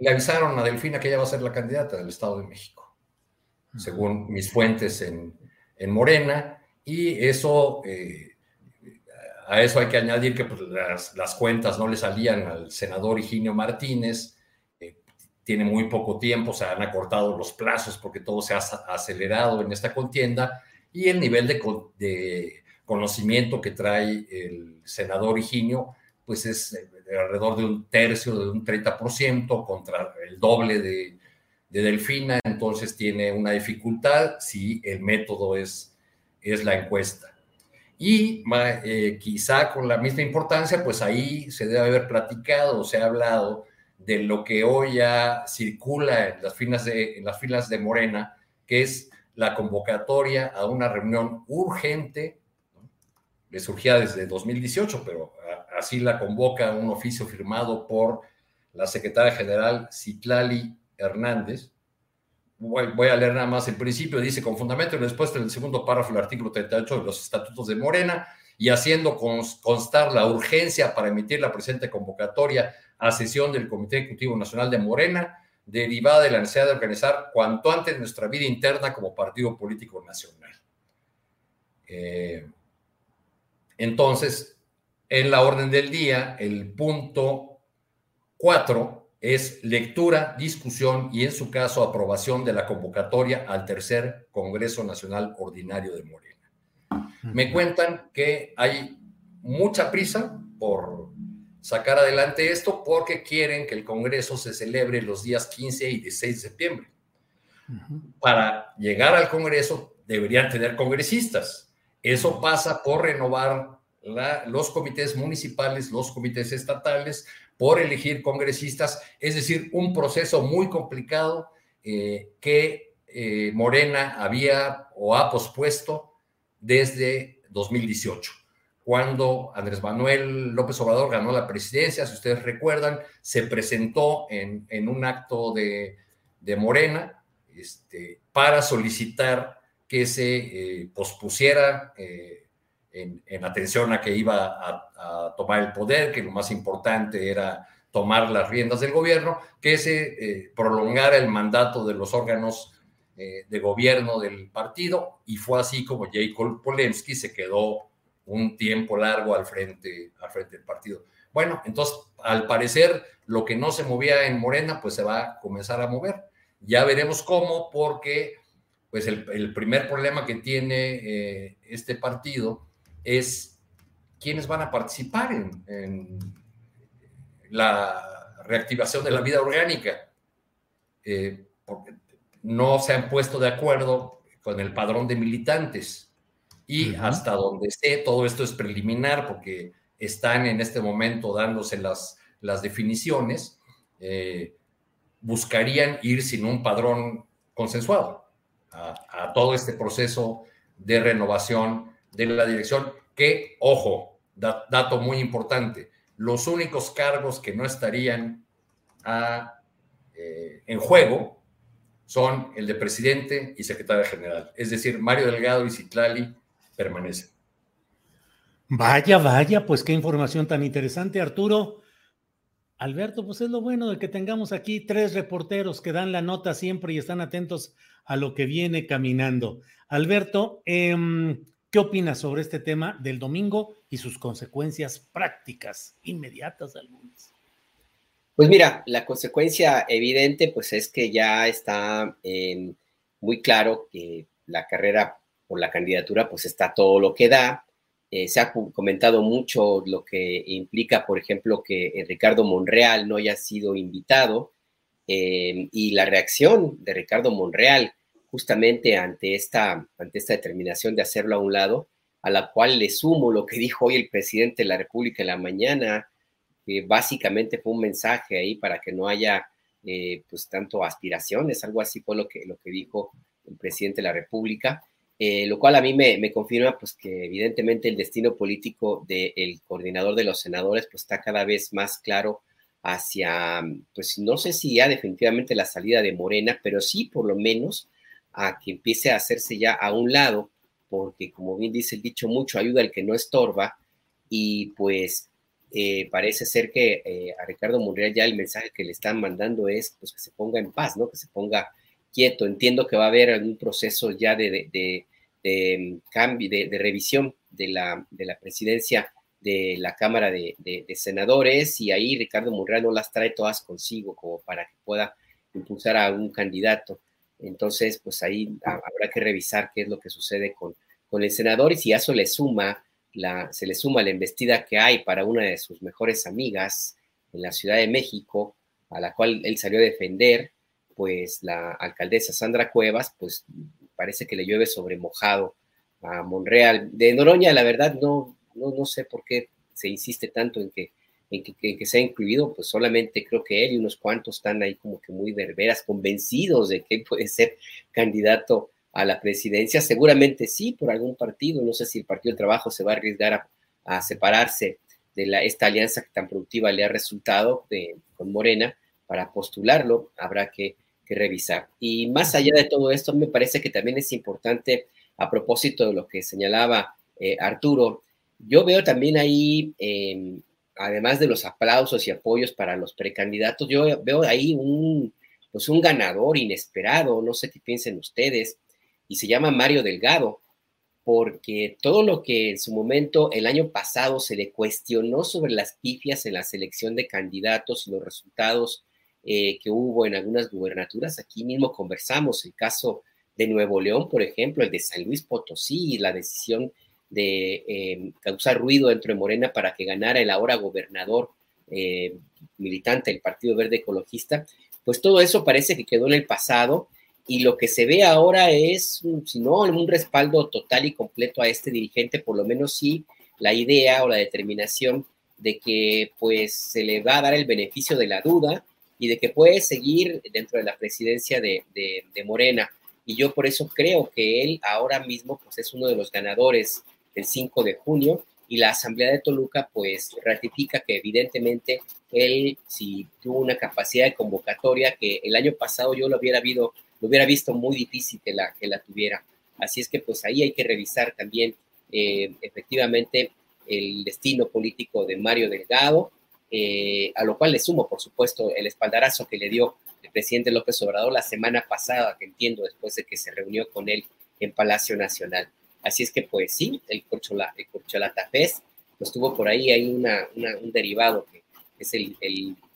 Le avisaron a Delfina que ella va a ser la candidata del Estado de México, según mis fuentes en, en Morena, y eso, eh, a eso hay que añadir que pues, las, las, cuentas no le salían al senador Higinio Martínez, eh, tiene muy poco tiempo, se han acortado los plazos porque todo se ha acelerado en esta contienda, y el nivel de, de conocimiento que trae el senador Higinio, pues es alrededor de un tercio, de un 30% contra el doble de, de, Delfina, entonces tiene una dificultad si el método es, es la encuesta. Y eh, quizá con la misma importancia, pues ahí se debe haber platicado, se ha hablado de lo que hoy ya circula en las filas de, en las filas de Morena, que es la convocatoria a una reunión urgente, ¿no? le surgía desde 2018, pero así la convoca un oficio firmado por la secretaria general Citlali Hernández. Voy, a leer nada más el principio, dice, con fundamento en respuesta del segundo párrafo del artículo 38 de los estatutos de Morena y haciendo constar la urgencia para emitir la presente convocatoria a sesión del Comité Ejecutivo Nacional de Morena, derivada de la necesidad de organizar cuanto antes nuestra vida interna como partido político nacional. Eh, entonces, en la orden del día, el punto cuatro es lectura, discusión y, en su caso, aprobación de la convocatoria al tercer Congreso Nacional Ordinario de Morena. Me cuentan que hay mucha prisa por sacar adelante esto porque quieren que el Congreso se celebre los días 15 y 16 de septiembre. Para llegar al Congreso deberían tener congresistas. Eso pasa por renovar los comités municipales, los comités estatales, por elegir congresistas, es decir, un proceso muy complicado eh, que eh, Morena había o ha pospuesto desde 2018 cuando Andrés Manuel López Obrador ganó la presidencia, si ustedes recuerdan, se presentó en, un acto de, Morena este, para solicitar que se eh, pospusiera en, en, atención a que iba a, tomar el poder, que lo más importante era tomar las riendas del gobierno, que se eh, prolongara el mandato de los órganos eh, de gobierno del partido, y fue así como Jacob Polemski se quedó un tiempo largo al frente, al frente del partido. Bueno, entonces, al parecer, lo que no se movía en Morena, pues se va a comenzar a mover. Ya veremos cómo, porque pues el, el primer problema que tiene eh, este partido es quiénes van a participar en, en, la reactivación de la vida orgánica, eh, porque no se han puesto de acuerdo con el padrón de militantes. Y hasta donde sé, todo esto es preliminar porque están en este momento dándose las, las definiciones, eh, buscarían ir sin un padrón consensuado a, todo este proceso de renovación de la dirección, que, ojo, dato muy importante, los únicos cargos que no estarían eh, en juego son el de presidente y secretario general. Es decir, Mario Delgado y Citlali permanecen. Vaya, vaya, pues qué información tan interesante, Arturo. Alberto, pues es lo bueno de que tengamos aquí tres reporteros que dan la nota siempre y están atentos a lo que viene caminando. Alberto, em, ¿qué opinas sobre este tema del domingo y sus consecuencias prácticas, inmediatas algunas? Pues mira, la consecuencia evidente pues es que ya está muy claro que la carrera por la candidatura pues está todo lo que da eh, se ha comentado mucho lo que implica, por ejemplo, que Ricardo Monreal no haya sido invitado eh, y la reacción de Ricardo Monreal justamente ante esta, ante esta determinación de hacerlo a un lado, a la cual le sumo lo que dijo hoy el presidente de la República en la mañana, que básicamente fue un mensaje ahí para que no haya pues tanto aspiraciones, algo así fue lo que, lo que dijo el presidente de la República. Eh, lo cual a mí me, confirma pues que evidentemente el destino político del coordinador de los senadores pues está cada vez más claro hacia, pues no sé si ya definitivamente la salida de Morena, pero sí por lo menos a que empiece a hacerse ya a un lado, porque como bien dice el dicho, mucho ayuda al que no estorba, y pues eh, parece ser que eh, a Ricardo Monreal ya el mensaje que le están mandando es pues que se ponga en paz, ¿no? Que se ponga quieto. Entiendo que va a haber algún proceso ya de, de cambio, de, revisión de la, de la presidencia de la Cámara de, Senadores y ahí Ricardo Monreal no las trae todas consigo como para que pueda impulsar a un candidato. Entonces, pues ahí habrá que revisar qué es lo que sucede con, con el senador y si a eso le suma la, se le suma la embestida que hay para una de sus mejores amigas en la Ciudad de México, a la cual él salió a defender, pues la alcaldesa Sandra Cuevas, pues parece que le llueve sobre mojado a Monreal. De Noroña, la verdad, no, no, sé por qué se insiste tanto en que, en que, sea incluido, pues solamente creo que él y unos cuantos están ahí como que muy verberas, convencidos de que puede ser candidato a la presidencia. Seguramente sí, por algún partido. No sé si el Partido del Trabajo se va a arriesgar a, separarse de la, esta alianza que tan productiva le ha resultado con Morena para postularlo. Habrá que revisar. Y más allá de todo esto, me parece que también es importante, a propósito de lo que señalaba eh, Arturo, yo veo también ahí, em, además de los aplausos y apoyos para los precandidatos, yo veo ahí un, pues un ganador inesperado, no sé qué piensen ustedes, y se llama Mario Delgado, porque todo lo que en su momento el año pasado se le cuestionó sobre las pifias en la selección de candidatos y los resultados eh, que hubo en algunas gubernaturas. Aquí mismo conversamos el caso de Nuevo León, por ejemplo, el de San Luis Potosí, la decisión de eh, causar ruido dentro de Morena para que ganara el ahora gobernador eh, militante del Partido Verde Ecologista, pues todo eso parece que quedó en el pasado y lo que se ve ahora es, si no, un respaldo total y completo a este dirigente, por lo menos sí la idea o la determinación de que pues se le va a dar el beneficio de la duda y de que puede seguir dentro de la presidencia de, Morena. Y yo por eso creo que él ahora mismo pues, es uno de los ganadores del 5 de junio y la Asamblea de Toluca pues ratifica que evidentemente él si tuvo una capacidad de convocatoria que el año pasado yo lo hubiera, visto, lo hubiera visto muy difícil que la, que la tuviera. Así es que pues ahí hay que revisar también eh, efectivamente el destino político de Mario Delgado, eh, a lo cual le sumo, por supuesto, el espaldarazo que le dio el presidente López Obrador la semana pasada, que entiendo, después de que se reunió con él en Palacio Nacional. Así es que, pues sí, el, Corchola, el Corcholata Fest, pues tuvo por ahí, hay una, un derivado que es el,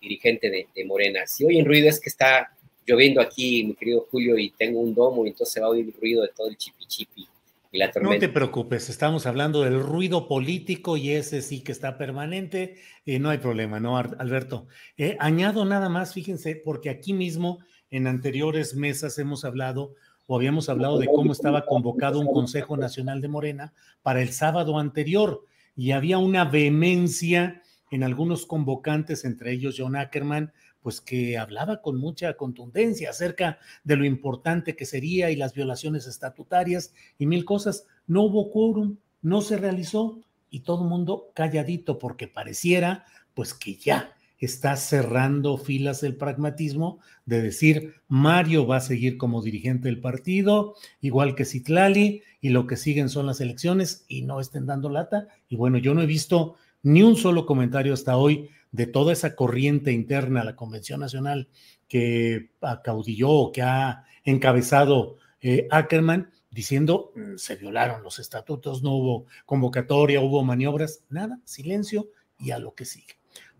dirigente de, Morena. Si en ruido es que está lloviendo aquí, mi querido Julio, y tengo un domo, y entonces va a oír el ruido de todo el chipi chipi y la tormenta. No te preocupes, estamos hablando del ruido político y ese sí que está permanente, y no hay problema, ¿no, Alberto? Eh, añado nada más, fíjense, porque aquí mismo en anteriores mesas hemos hablado o habíamos hablado de cómo estaba convocado un Consejo Nacional de Morena para el sábado anterior y había una vehemencia en algunos convocantes, entre ellos John Ackerman, pues que hablaba con mucha contundencia acerca de lo importante que sería y las violaciones estatutarias y mil cosas. No hubo quórum, no se realizó y todo el mundo calladito porque pareciera pues que ya está cerrando filas el pragmatismo de decir Mario va a seguir como dirigente del partido, igual que Citlali, y lo que siguen son las elecciones y no estén dando lata. Y bueno, yo no he visto ni un solo comentario hasta hoy de toda esa corriente interna a la Convención Nacional que acaudilló o que ha encabezado eh, Ackerman, diciendo mm, se violaron los estatutos, no hubo convocatoria, hubo maniobras, nada, silencio y a lo que sigue.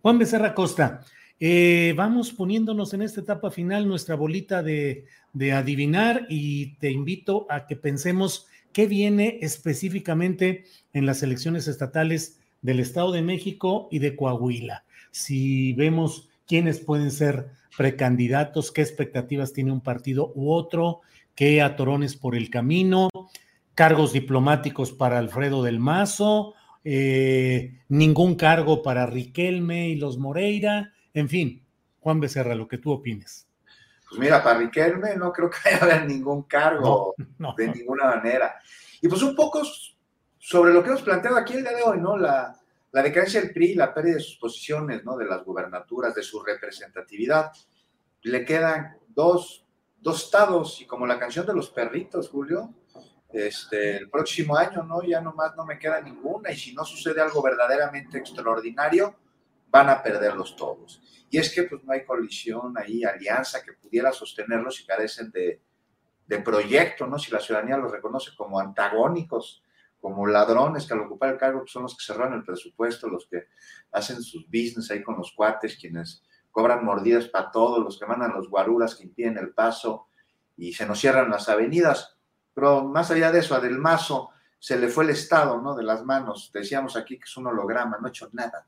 Juan Becerra Costa, eh, vamos poniéndonos en esta etapa final nuestra bolita de, de adivinar y te invito a que pensemos qué viene específicamente en las elecciones estatales del Estado de México y de Coahuila. Si vemos quiénes pueden ser precandidatos, qué expectativas tiene un partido u otro, qué atorones por el camino, cargos diplomáticos para Alfredo del Mazo, eh, ningún cargo para Riquelme y los Moreira, en fin, Juan Becerra, lo que tú opines. Pues mira, para Riquelme no creo que haya ningún cargo de ninguna manera. Y pues un poco sobre lo que hemos planteado aquí el día de hoy, ¿no? La, la decadencia del PRI, la pérdida de sus posiciones, ¿no? de las gubernaturas, de su representatividad. Le quedan dos, dos estados y como la canción de los perritos, Julio, este, el próximo año, ¿no? Ya nomás no me queda ninguna y si no sucede algo verdaderamente extraordinario, van a perderlos todos. Y es que pues no hay colisión ahí, alianza que pudiera sostenerlos y carecen de, de proyecto, ¿no? Si la ciudadanía los reconoce como antagónicos como ladrones que al ocupar el cargo pues, son los que cerran el presupuesto, los que hacen sus business ahí con los cuates, quienes cobran mordidas para todos, los que mandan los guaruras que impiden el paso y se nos cierran las avenidas. Pero más allá de eso, a Del Mazo se le fue el Estado, ¿no? De las manos. Decíamos aquí que es un holograma, no ha hecho nada.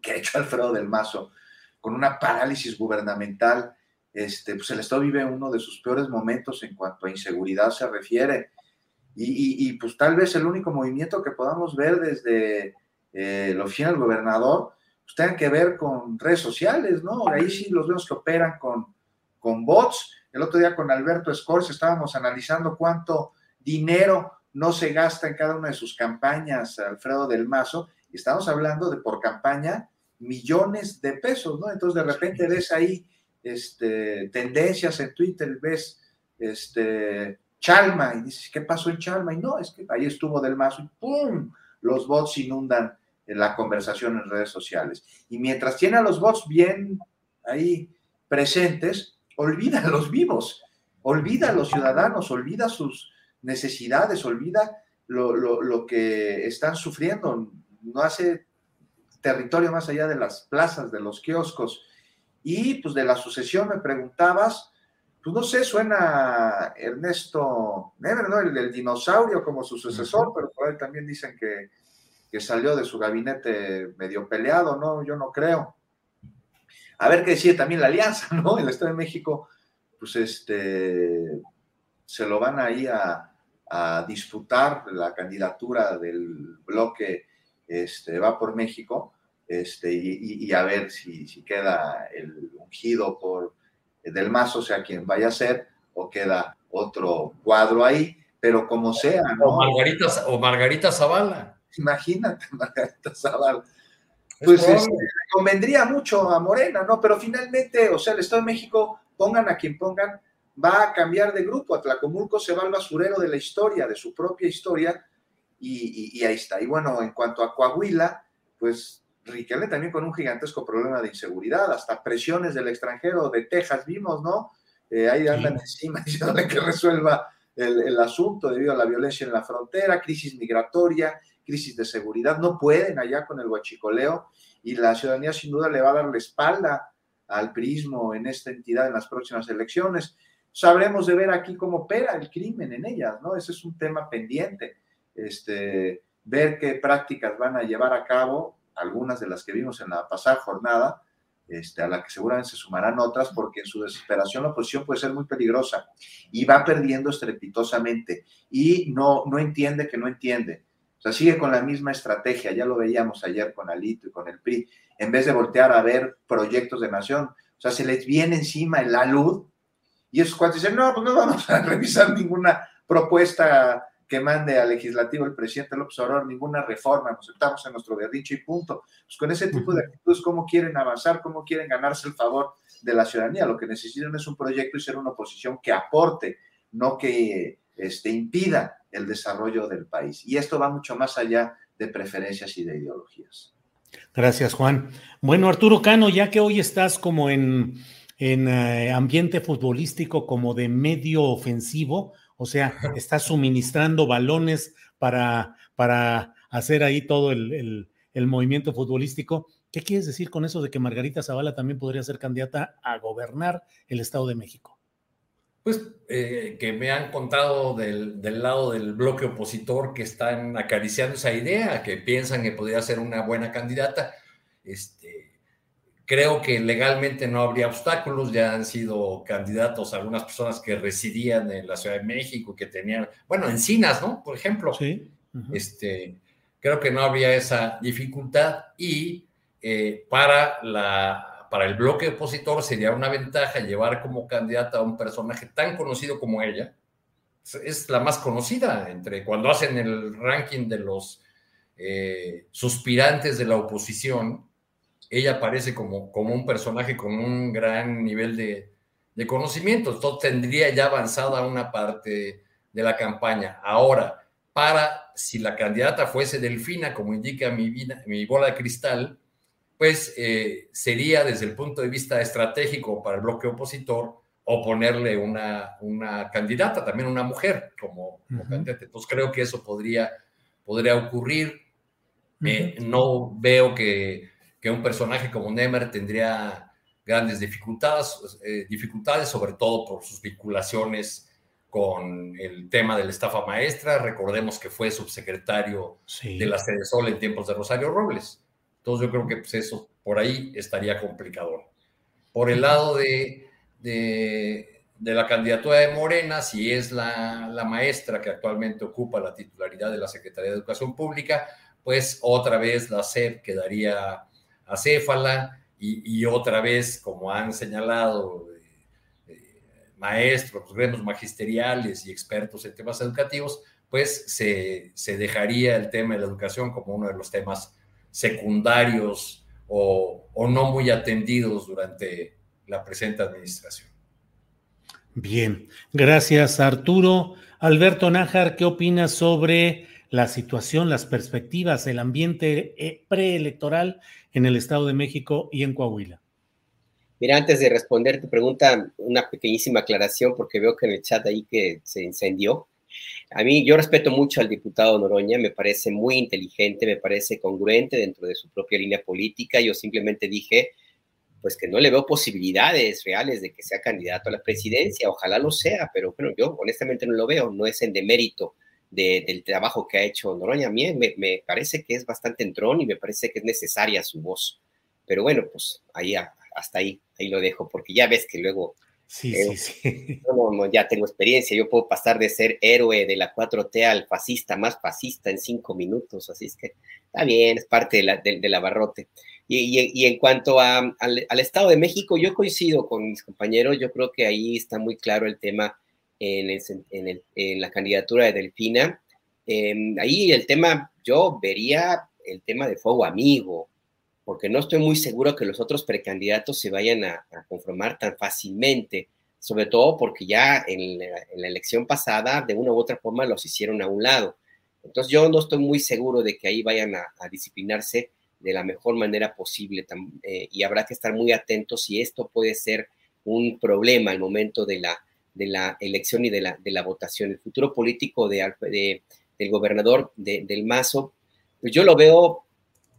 ¿Qué ha hecho Alfredo Del Mazo? Con una parálisis gubernamental, este, pues el Estado vive uno de sus peores momentos en cuanto a inseguridad se refiere y, pues tal vez el único movimiento que podamos ver desde eh, la oficina del gobernador, pues tenga que ver con redes sociales, ¿no? Ahí sí los vemos que operan con, con bots. El otro día con Alberto Scores estábamos analizando cuánto dinero no se gasta en cada una de sus campañas, Alfredo del Mazo, y estamos hablando de por campaña millones de pesos, ¿no? Entonces de repente ves ahí este, tendencias en Twitter, ves este, Chalma, y dices, ¿qué pasó en Chalma? Y no, es que ahí estuvo Del Mazo y ¡pum! Los bots inundan la conversación en redes sociales. Y mientras tiene a los bots bien ahí presentes, olvida a los vivos, olvida a los ciudadanos, olvida sus necesidades, olvida lo, lo que están sufriendo, no hace territorio más allá de las plazas, de los kioscos. Y pues de la sucesión me preguntabas, pues no sé, suena Ernesto Never, ¿no? El del dinosaurio como su sucesor, pero por ahí también dicen que, salió de su gabinete medio peleado, ¿no? Yo no creo. A ver qué decide también la alianza, ¿no? El Estado de México, pues este, se lo van ahí a, a disputar la candidatura del bloque este, Va por México, este, y, a ver si, si queda el ungido por del Mazo sea quien vaya a ser, o queda otro cuadro ahí, pero como sea, ¿no? O Margarita, o Margarita Zavala. Imagínate, Margarita Zavala. Pues este, convendría mucho a Morena, ¿no? Pero finalmente, o sea, el Estado de México, pongan a quien pongan, va a cambiar de grupo. Atlacomulco se va al basurero de la historia, de su propia historia, y, y ahí está. Y bueno, en cuanto a Coahuila, pues Riquelme también con un gigantesco problema de inseguridad, hasta presiones del extranjero, de Texas vimos, ¿no? Eh, ahí andan encima diciéndole que resuelva el, asunto debido a la violencia en la frontera, crisis migratoria, crisis de seguridad, no pueden allá con el huachicoleo y la ciudadanía sin duda le va a dar la espalda al prismo en esta entidad en las próximas elecciones. sabremos de ver aquí cómo opera el crimen en ellas, ¿no? Ese es un tema pendiente. Este, ver qué prácticas van a llevar a cabo, algunas de las que vimos en la pasada jornada, este, a la que seguramente se sumarán otras, porque en su desesperación la oposición puede ser muy peligrosa y va perdiendo estrepitosamente y no, no entiende que no entiende. O sea, sigue con la misma estrategia, ya lo veíamos ayer con Alito y con el PRI, en vez de voltear a ver proyectos de nación. O sea, se les viene encima la luz y esos cuates dicen, no, pues no vamos a revisar ninguna propuesta que mande al legislativo el presidente López Obrador, ninguna reforma, nos sentamos en nuestro berrinche y punto. Pues con ese tipo de actitudes, ¿cómo quieren avanzar? ¿Cómo quieren ganarse el favor de la ciudadanía? Lo que necesitan es un proyecto y ser una oposición que aporte, no que este, impida el desarrollo del país. Y esto va mucho más allá de preferencias y de ideologías. Gracias, Juan. Bueno, Arturo Cano, ya que hoy estás como en, en eh, ambiente futbolístico, como de medio ofensivo, o sea, está suministrando balones para, para hacer ahí todo el, movimiento futbolístico. ¿Qué quieres decir con eso de que Margarita Zavala también podría ser candidata a gobernar el Estado de México? Pues eh, que me han contado del, del, lado del bloque opositor que están acariciando esa idea, que piensan que podría ser una buena candidata. Este, Creo que legalmente no habría obstáculos, ya han sido candidatos algunas personas que residían en la Ciudad de México, que tenían, bueno, encinas, ¿no? Por ejemplo. Sí. este, creo que no habría esa dificultad y eh, para, la, para el bloque opositor sería una ventaja llevar como candidata a un personaje tan conocido como ella. Es la más conocida entre cuando hacen el ranking de los eh, suspirantes de la oposición ella aparece como, como un personaje con un gran nivel de, de conocimiento. Entonces tendría ya avanzada una parte de la campaña. Ahora, para si la candidata fuese Delfina, como indica mi, mi bola de cristal, pues eh, sería desde el punto de vista estratégico para el bloque opositor oponerle una, una candidata, también una mujer como, candidata. Entonces creo que eso podría, podría ocurrir. no veo que que un personaje como Nemer tendría grandes dificultades, eh, dificultades, sobre todo por sus vinculaciones con el tema de la estafa maestra. Recordemos que fue subsecretario de la Sede Sol en tiempos de Rosario Robles. Entonces yo creo que pues, eso por ahí estaría complicado. Por el lado de, de, la candidatura de Morena, si es la, la maestra que actualmente ocupa la titularidad de la Secretaría de Educación Pública, pues otra vez la SEP quedaría acéfala y, otra vez, como han señalado eh, maestros, gremios magisteriales y expertos en temas educativos, pues se, dejaría el tema de la educación como uno de los temas secundarios o, o no muy atendidos durante la presente administración. Bien, gracias Arturo. Alberto Nájar, ¿qué opinas sobre la situación, las perspectivas, el ambiente eh, preelectoral en el Estado de México y en Coahuila. Mira, antes de responder tu pregunta, una pequeñísima aclaración, porque veo que en el chat ahí que se incendió. A mí, yo respeto mucho al diputado Noroña, me parece muy inteligente, me parece congruente dentro de su propia línea política. Yo simplemente dije, pues que no le veo posibilidades reales de que sea candidato a la presidencia, ojalá lo sea, pero bueno, yo honestamente no lo veo, no es en demérito del trabajo que ha hecho Noroña. A mí me, parece que es bastante entrón y me parece que es necesaria su voz. Pero bueno, pues ahí hasta ahí, ahí lo dejo, porque ya ves que luego... Sí, sí, sí. No, ya tengo experiencia, yo puedo pasar de ser héroe de la 4T al fascista, más fascista en cinco minutos, así es que está bien, es parte de la, del abarrote. Y, y, en cuanto a, al, al Estado de México, yo coincido con mis compañeros, yo creo que ahí está muy claro el tema en, la candidatura de Delfina. Em, ahí el tema, yo vería el tema de fuego amigo, porque no estoy muy seguro que los otros precandidatos se vayan a, conformar tan fácilmente, sobre todo porque ya en la, elección pasada, de una u otra forma, los hicieron a un lado. Entonces yo no estoy muy seguro de que ahí vayan a, disciplinarse de la mejor manera posible eh, y habrá que estar muy atentos si esto puede ser un problema al momento de la, de la elección y de la, de la votación. El futuro político de, del gobernador del Mazo, pues yo lo veo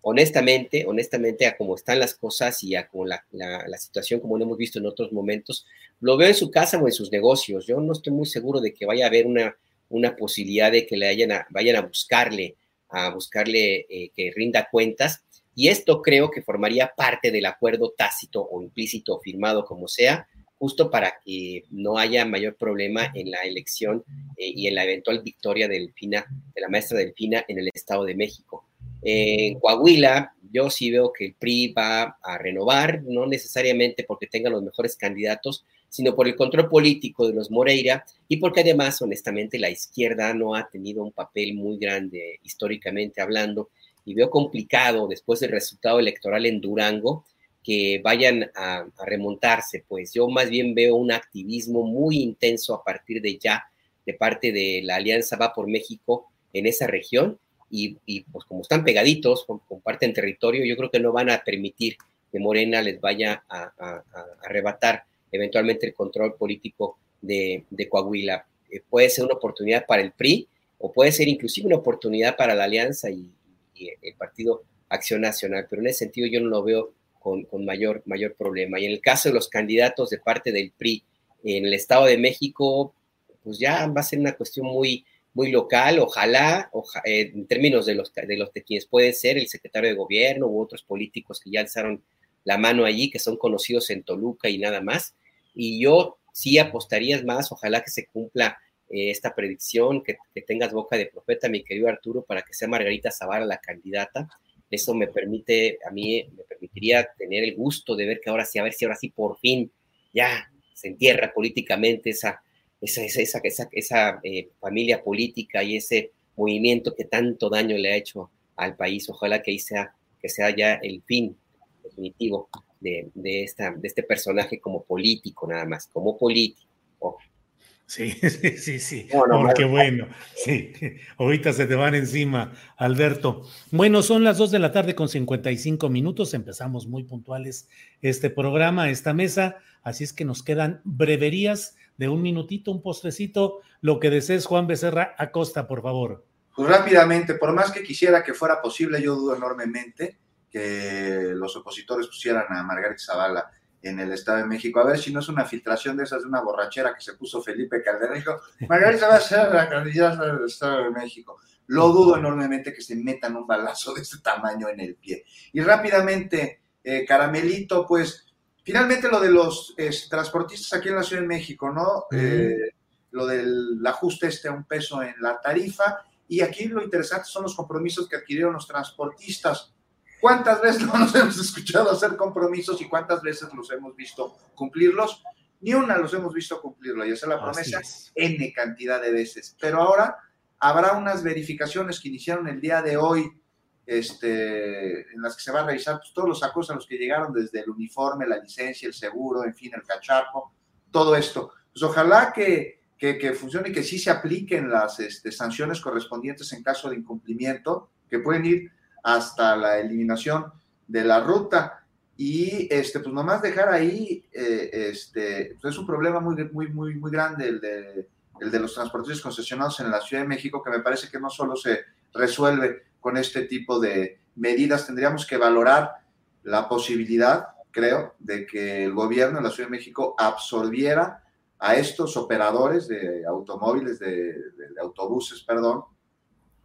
honestamente, honestamente, a cómo están las cosas y a como la, la, situación, como lo hemos visto en otros momentos, lo veo en su casa o en sus negocios. Yo no estoy muy seguro de que vaya a haber una, una posibilidad de que le hayan vayan a buscarle, a buscarle eh, que rinda cuentas. Y esto creo que formaría parte del acuerdo tácito o implícito firmado, como sea, justo para que no haya mayor problema en la elección eh, y en la eventual victoria de, de la maestra Delfina en el Estado de México. En Coahuila, yo sí veo que el PRI va a renovar, no necesariamente porque tenga los mejores candidatos, sino por el control político de los Moreira y porque además, honestamente, la izquierda no ha tenido un papel muy grande históricamente hablando y veo complicado después del resultado electoral en Durango que vayan a, remontarse, pues yo más bien veo un activismo muy intenso a partir de ya de parte de la Alianza Va por México en esa región y, pues como están pegaditos, comparten territorio, yo creo que no van a permitir que Morena les vaya a, arrebatar eventualmente el control político de, Coahuila. Eh, puede ser una oportunidad para el PRI o puede ser inclusive una oportunidad para la Alianza y, el Partido Acción Nacional, pero en ese sentido yo no lo veo con, con, mayor, mayor problema. Y en el caso de los candidatos de parte del PRI en el Estado de México, pues ya va a ser una cuestión muy, muy local, ojalá, eh, en términos de los, de los de quienes pueden ser el secretario de gobierno u otros políticos que ya alzaron la mano allí, que son conocidos en Toluca y nada más. Y yo sí apostaría más, ojalá que se cumpla eh, esta predicción, que, tengas boca de profeta, mi querido Arturo, para que sea Margarita Zavala la candidata. Eso me permite, a mí me permitiría tener el gusto de ver que ahora sí, a ver si ahora sí por fin ya se entierra políticamente esa, esa, esa, esa, esa eh, familia política y ese movimiento que tanto daño le ha hecho al país. Ojalá que ahí sea, que sea ya el fin definitivo de, de, esta, de este personaje como político, nada más, como político. Sí, sí, sí, sí. Porque bueno, sí, ahorita se te van encima, Alberto. Bueno, son las 2 de la tarde con 55 minutos. Empezamos muy puntuales este programa, esta mesa. Así es que nos quedan breverías de un minutito, un postrecito, lo que desees, Juan Becerra Acosta, por favor. Pues rápidamente, por más que quisiera que fuera posible, yo dudo enormemente que los opositores pusieran a Margarita Zavala en el Estado de México. A ver si no es una filtración de esas de una borrachera que se puso Felipe Calderón. Dijo, Margarita va a ser la candidata del Estado de México. Lo dudo enormemente que se metan un balazo de este tamaño en el pie. Y rápidamente, eh, Caramelito, pues finalmente lo de los transportistas aquí en la Ciudad de México, ¿no? Eh, lo del ajuste este a un peso en la tarifa. Y aquí lo interesante son los compromisos que adquirieron los transportistas ¿Cuántas veces no nos hemos escuchado hacer compromisos y cuántas veces los hemos visto cumplirlos? Ni una los hemos visto cumplirlo y hacer la promesa N cantidad de veces. Pero ahora habrá unas verificaciones que iniciaron el día de hoy, este, en las que se va a revisar pues, todos los acuerdos a los que llegaron, desde el uniforme, la licencia, el seguro, en fin, el cacharpo, todo esto. Pues ojalá que, que, funcione y que sí se apliquen las este, sanciones correspondientes en caso de incumplimiento, que pueden ir hasta la eliminación de la ruta. Y este, pues nomás dejar ahí, eh, este, pues es un problema muy, muy, muy, muy grande el de, el de los transportistas concesionados en la Ciudad de México, que me parece que no solo se resuelve con este tipo de medidas, tendríamos que valorar la posibilidad, creo, de que el gobierno de la Ciudad de México absorbiera a estos operadores de automóviles, de autobuses, perdón,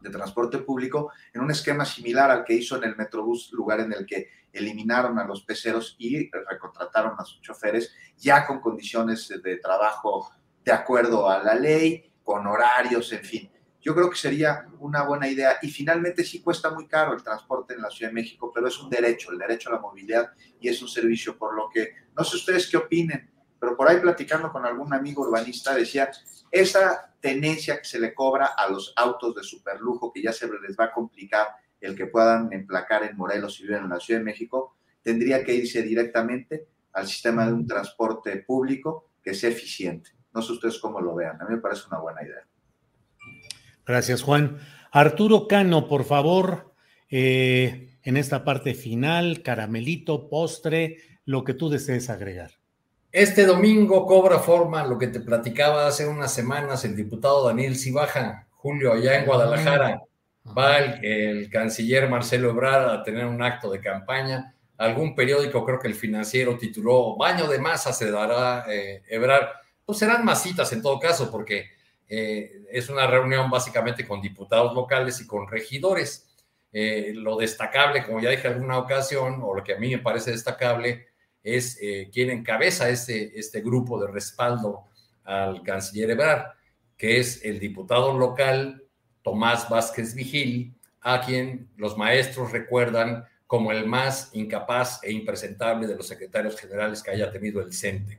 de transporte público en un esquema similar al que hizo en el Metrobús, lugar en el que eliminaron a los peceros y recontrataron a sus choferes ya con condiciones de trabajo de acuerdo a la ley, con horarios, en fin. Yo creo que sería una buena idea y finalmente sí cuesta muy caro el transporte en la Ciudad de México, pero es un derecho, el derecho a la movilidad y es un servicio, por lo que no sé ustedes qué opinen, pero por ahí platicando con algún amigo urbanista decía, esa tenencia que se le cobra a los autos de superlujo, que ya se les va a complicar el que puedan emplacar en Morelos y viven en la Ciudad de México, tendría que irse directamente al sistema de un transporte público que sea eficiente. No sé ustedes cómo lo vean, a mí me parece una buena idea. Gracias, Juan. Arturo Cano, por favor, eh, en esta parte final, caramelito, postre, lo que tú desees agregar. Este domingo cobra forma lo que te platicaba hace unas semanas el diputado Daniel Cibaja, Julio, allá en Guadalajara. va el, canciller Marcelo Ebrard a tener un acto de campaña. Algún periódico, creo que el financiero, tituló Baño de masa se dará eh, Ebrard. Pues serán masitas en todo caso, porque eh, es una reunión básicamente con diputados locales y con regidores. Eh, lo destacable, como ya dije en alguna ocasión, o lo que a mí me parece destacable, es eh, quien encabeza este, este grupo de respaldo al canciller Ebrard, que es el diputado local Tomás Vázquez Vigil, a quien los maestros recuerdan como el más incapaz e impresentable de los secretarios generales que haya tenido el CENTE.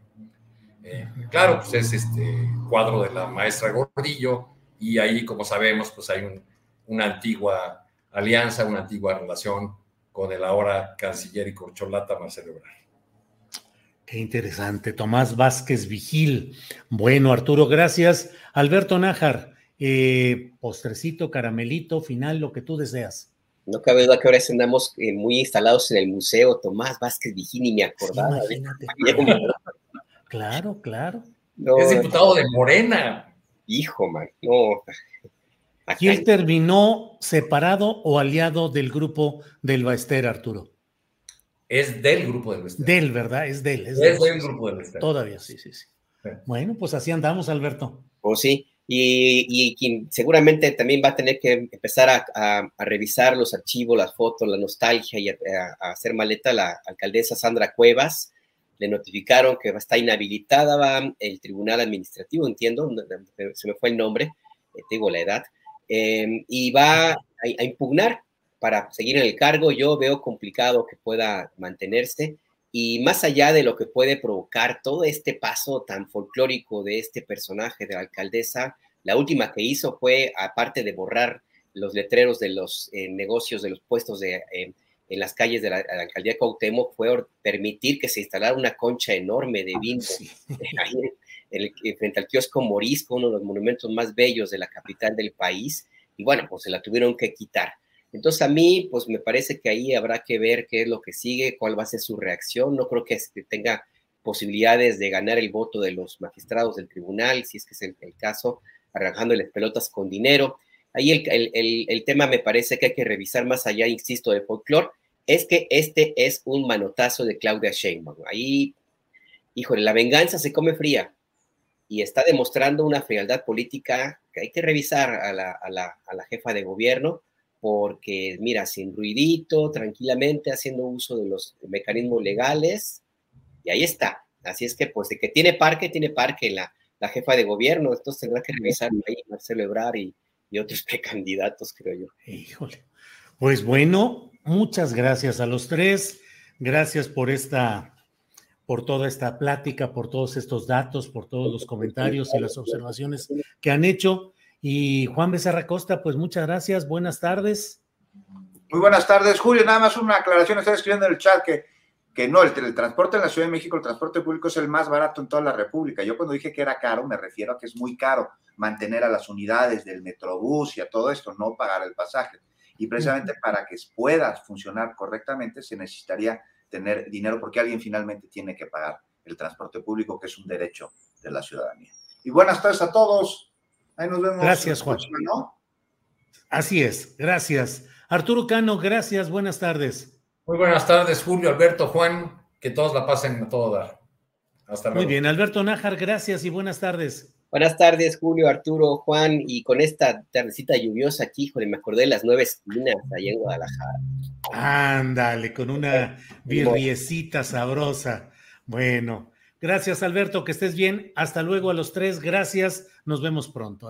Eh, claro, pues es este cuadro de la maestra Gordillo y ahí, como sabemos, pues hay una antigua alianza, una antigua relación con el ahora canciller y corcholata Marcelo Ebrard. Qué interesante, Tomás Vázquez Vigil. Bueno, Arturo, gracias. Alberto Nájar, eh, postrecito, caramelito, final, lo que tú deseas. No cabe duda que ahora andamos eh, muy instalados en el museo Tomás Vázquez Vigil y me acordaba. Claro, claro. es diputado de Morena. Hijo, man, no. ¿Y él terminó separado o aliado del grupo del Baester, Arturo? Es del grupo del Baester. Del, ¿verdad? Es del. Es, del grupo del Baester. Todavía, sí, sí, sí, Bueno, pues así andamos, Alberto. Pues sí. Y, y, quien seguramente también va a tener que empezar a, revisar los archivos, las fotos, la nostalgia y a, hacer maleta la alcaldesa Sandra Cuevas. Le notificaron que estar inhabilitada el tribunal administrativo, entiendo, se me fue el nombre, eh, tengo la edad, Em, y va a, impugnar para seguir en el cargo. Yo veo complicado que pueda mantenerse y más allá de lo que puede provocar todo este paso tan folclórico de este personaje de la alcaldesa, la última que hizo fue, aparte de borrar los letreros de los eh, negocios, de los puestos de, em, en las calles de la, alcaldía de Cuauhtémoc, fue permitir que se instalara una concha enorme de vino ahí frente al kiosco Morisco, uno de los monumentos más bellos de la capital del país, y bueno, pues se la tuvieron que quitar. Entonces a mí, pues me parece que ahí habrá que ver qué es lo que sigue, cuál va a ser su reacción. No creo que este, tenga posibilidades de ganar el voto de los magistrados del tribunal, si es que es el, caso, arrancándoles pelotas con dinero. Ahí el, el, el, tema me parece que hay que revisar más allá, insisto, de folclore, es que este es un manotazo de Claudia Sheinbaum. Ahí, híjole, la venganza se come fría y está demostrando una frialdad política que hay que revisar a la, a la, a la jefa de gobierno, porque, mira, sin ruidito, tranquilamente, haciendo uso de los mecanismos legales, y ahí está. Así es que, pues, de que tiene parque, tiene parque la, la jefa de gobierno, entonces tendrá que revisar ahí Marcelo y, y otros precandidatos, creo yo. Híjole. Pues bueno, muchas gracias a los tres. Gracias por esta por toda esta plática, por todos estos datos, por todos los comentarios y las observaciones que han hecho. Y Juan Becerra Costa, pues muchas gracias, buenas tardes. Muy buenas tardes, Julio. Nada más una aclaración, está escribiendo en el chat que, que no, el, el, transporte en la Ciudad de México, el transporte público es el más barato en toda la República. Yo cuando dije que era caro, me refiero a que es muy caro mantener a las unidades del Metrobús y a todo esto, no pagar el pasaje. Y precisamente para que pueda funcionar correctamente se necesitaría tener dinero porque alguien finalmente tiene que pagar el transporte público, que es un derecho de la ciudadanía. Y buenas tardes a todos. Ahí nos vemos. Gracias, Juan. Así es, gracias. Arturo Cano, gracias, buenas tardes. Muy buenas tardes, Julio, Alberto, Juan, que todos la pasen a todo dar. Hasta luego. Muy bien, Alberto Nájar, gracias y buenas tardes. Buenas tardes, Julio, Arturo, Juan, y con esta tardecita lluviosa aquí, híjole, me acordé de las nueve esquinas allá en Guadalajara. Ándale, con una birriecita sabrosa. Bueno, gracias, Alberto, que estés bien. Hasta luego a los tres, gracias. Nos vemos pronto.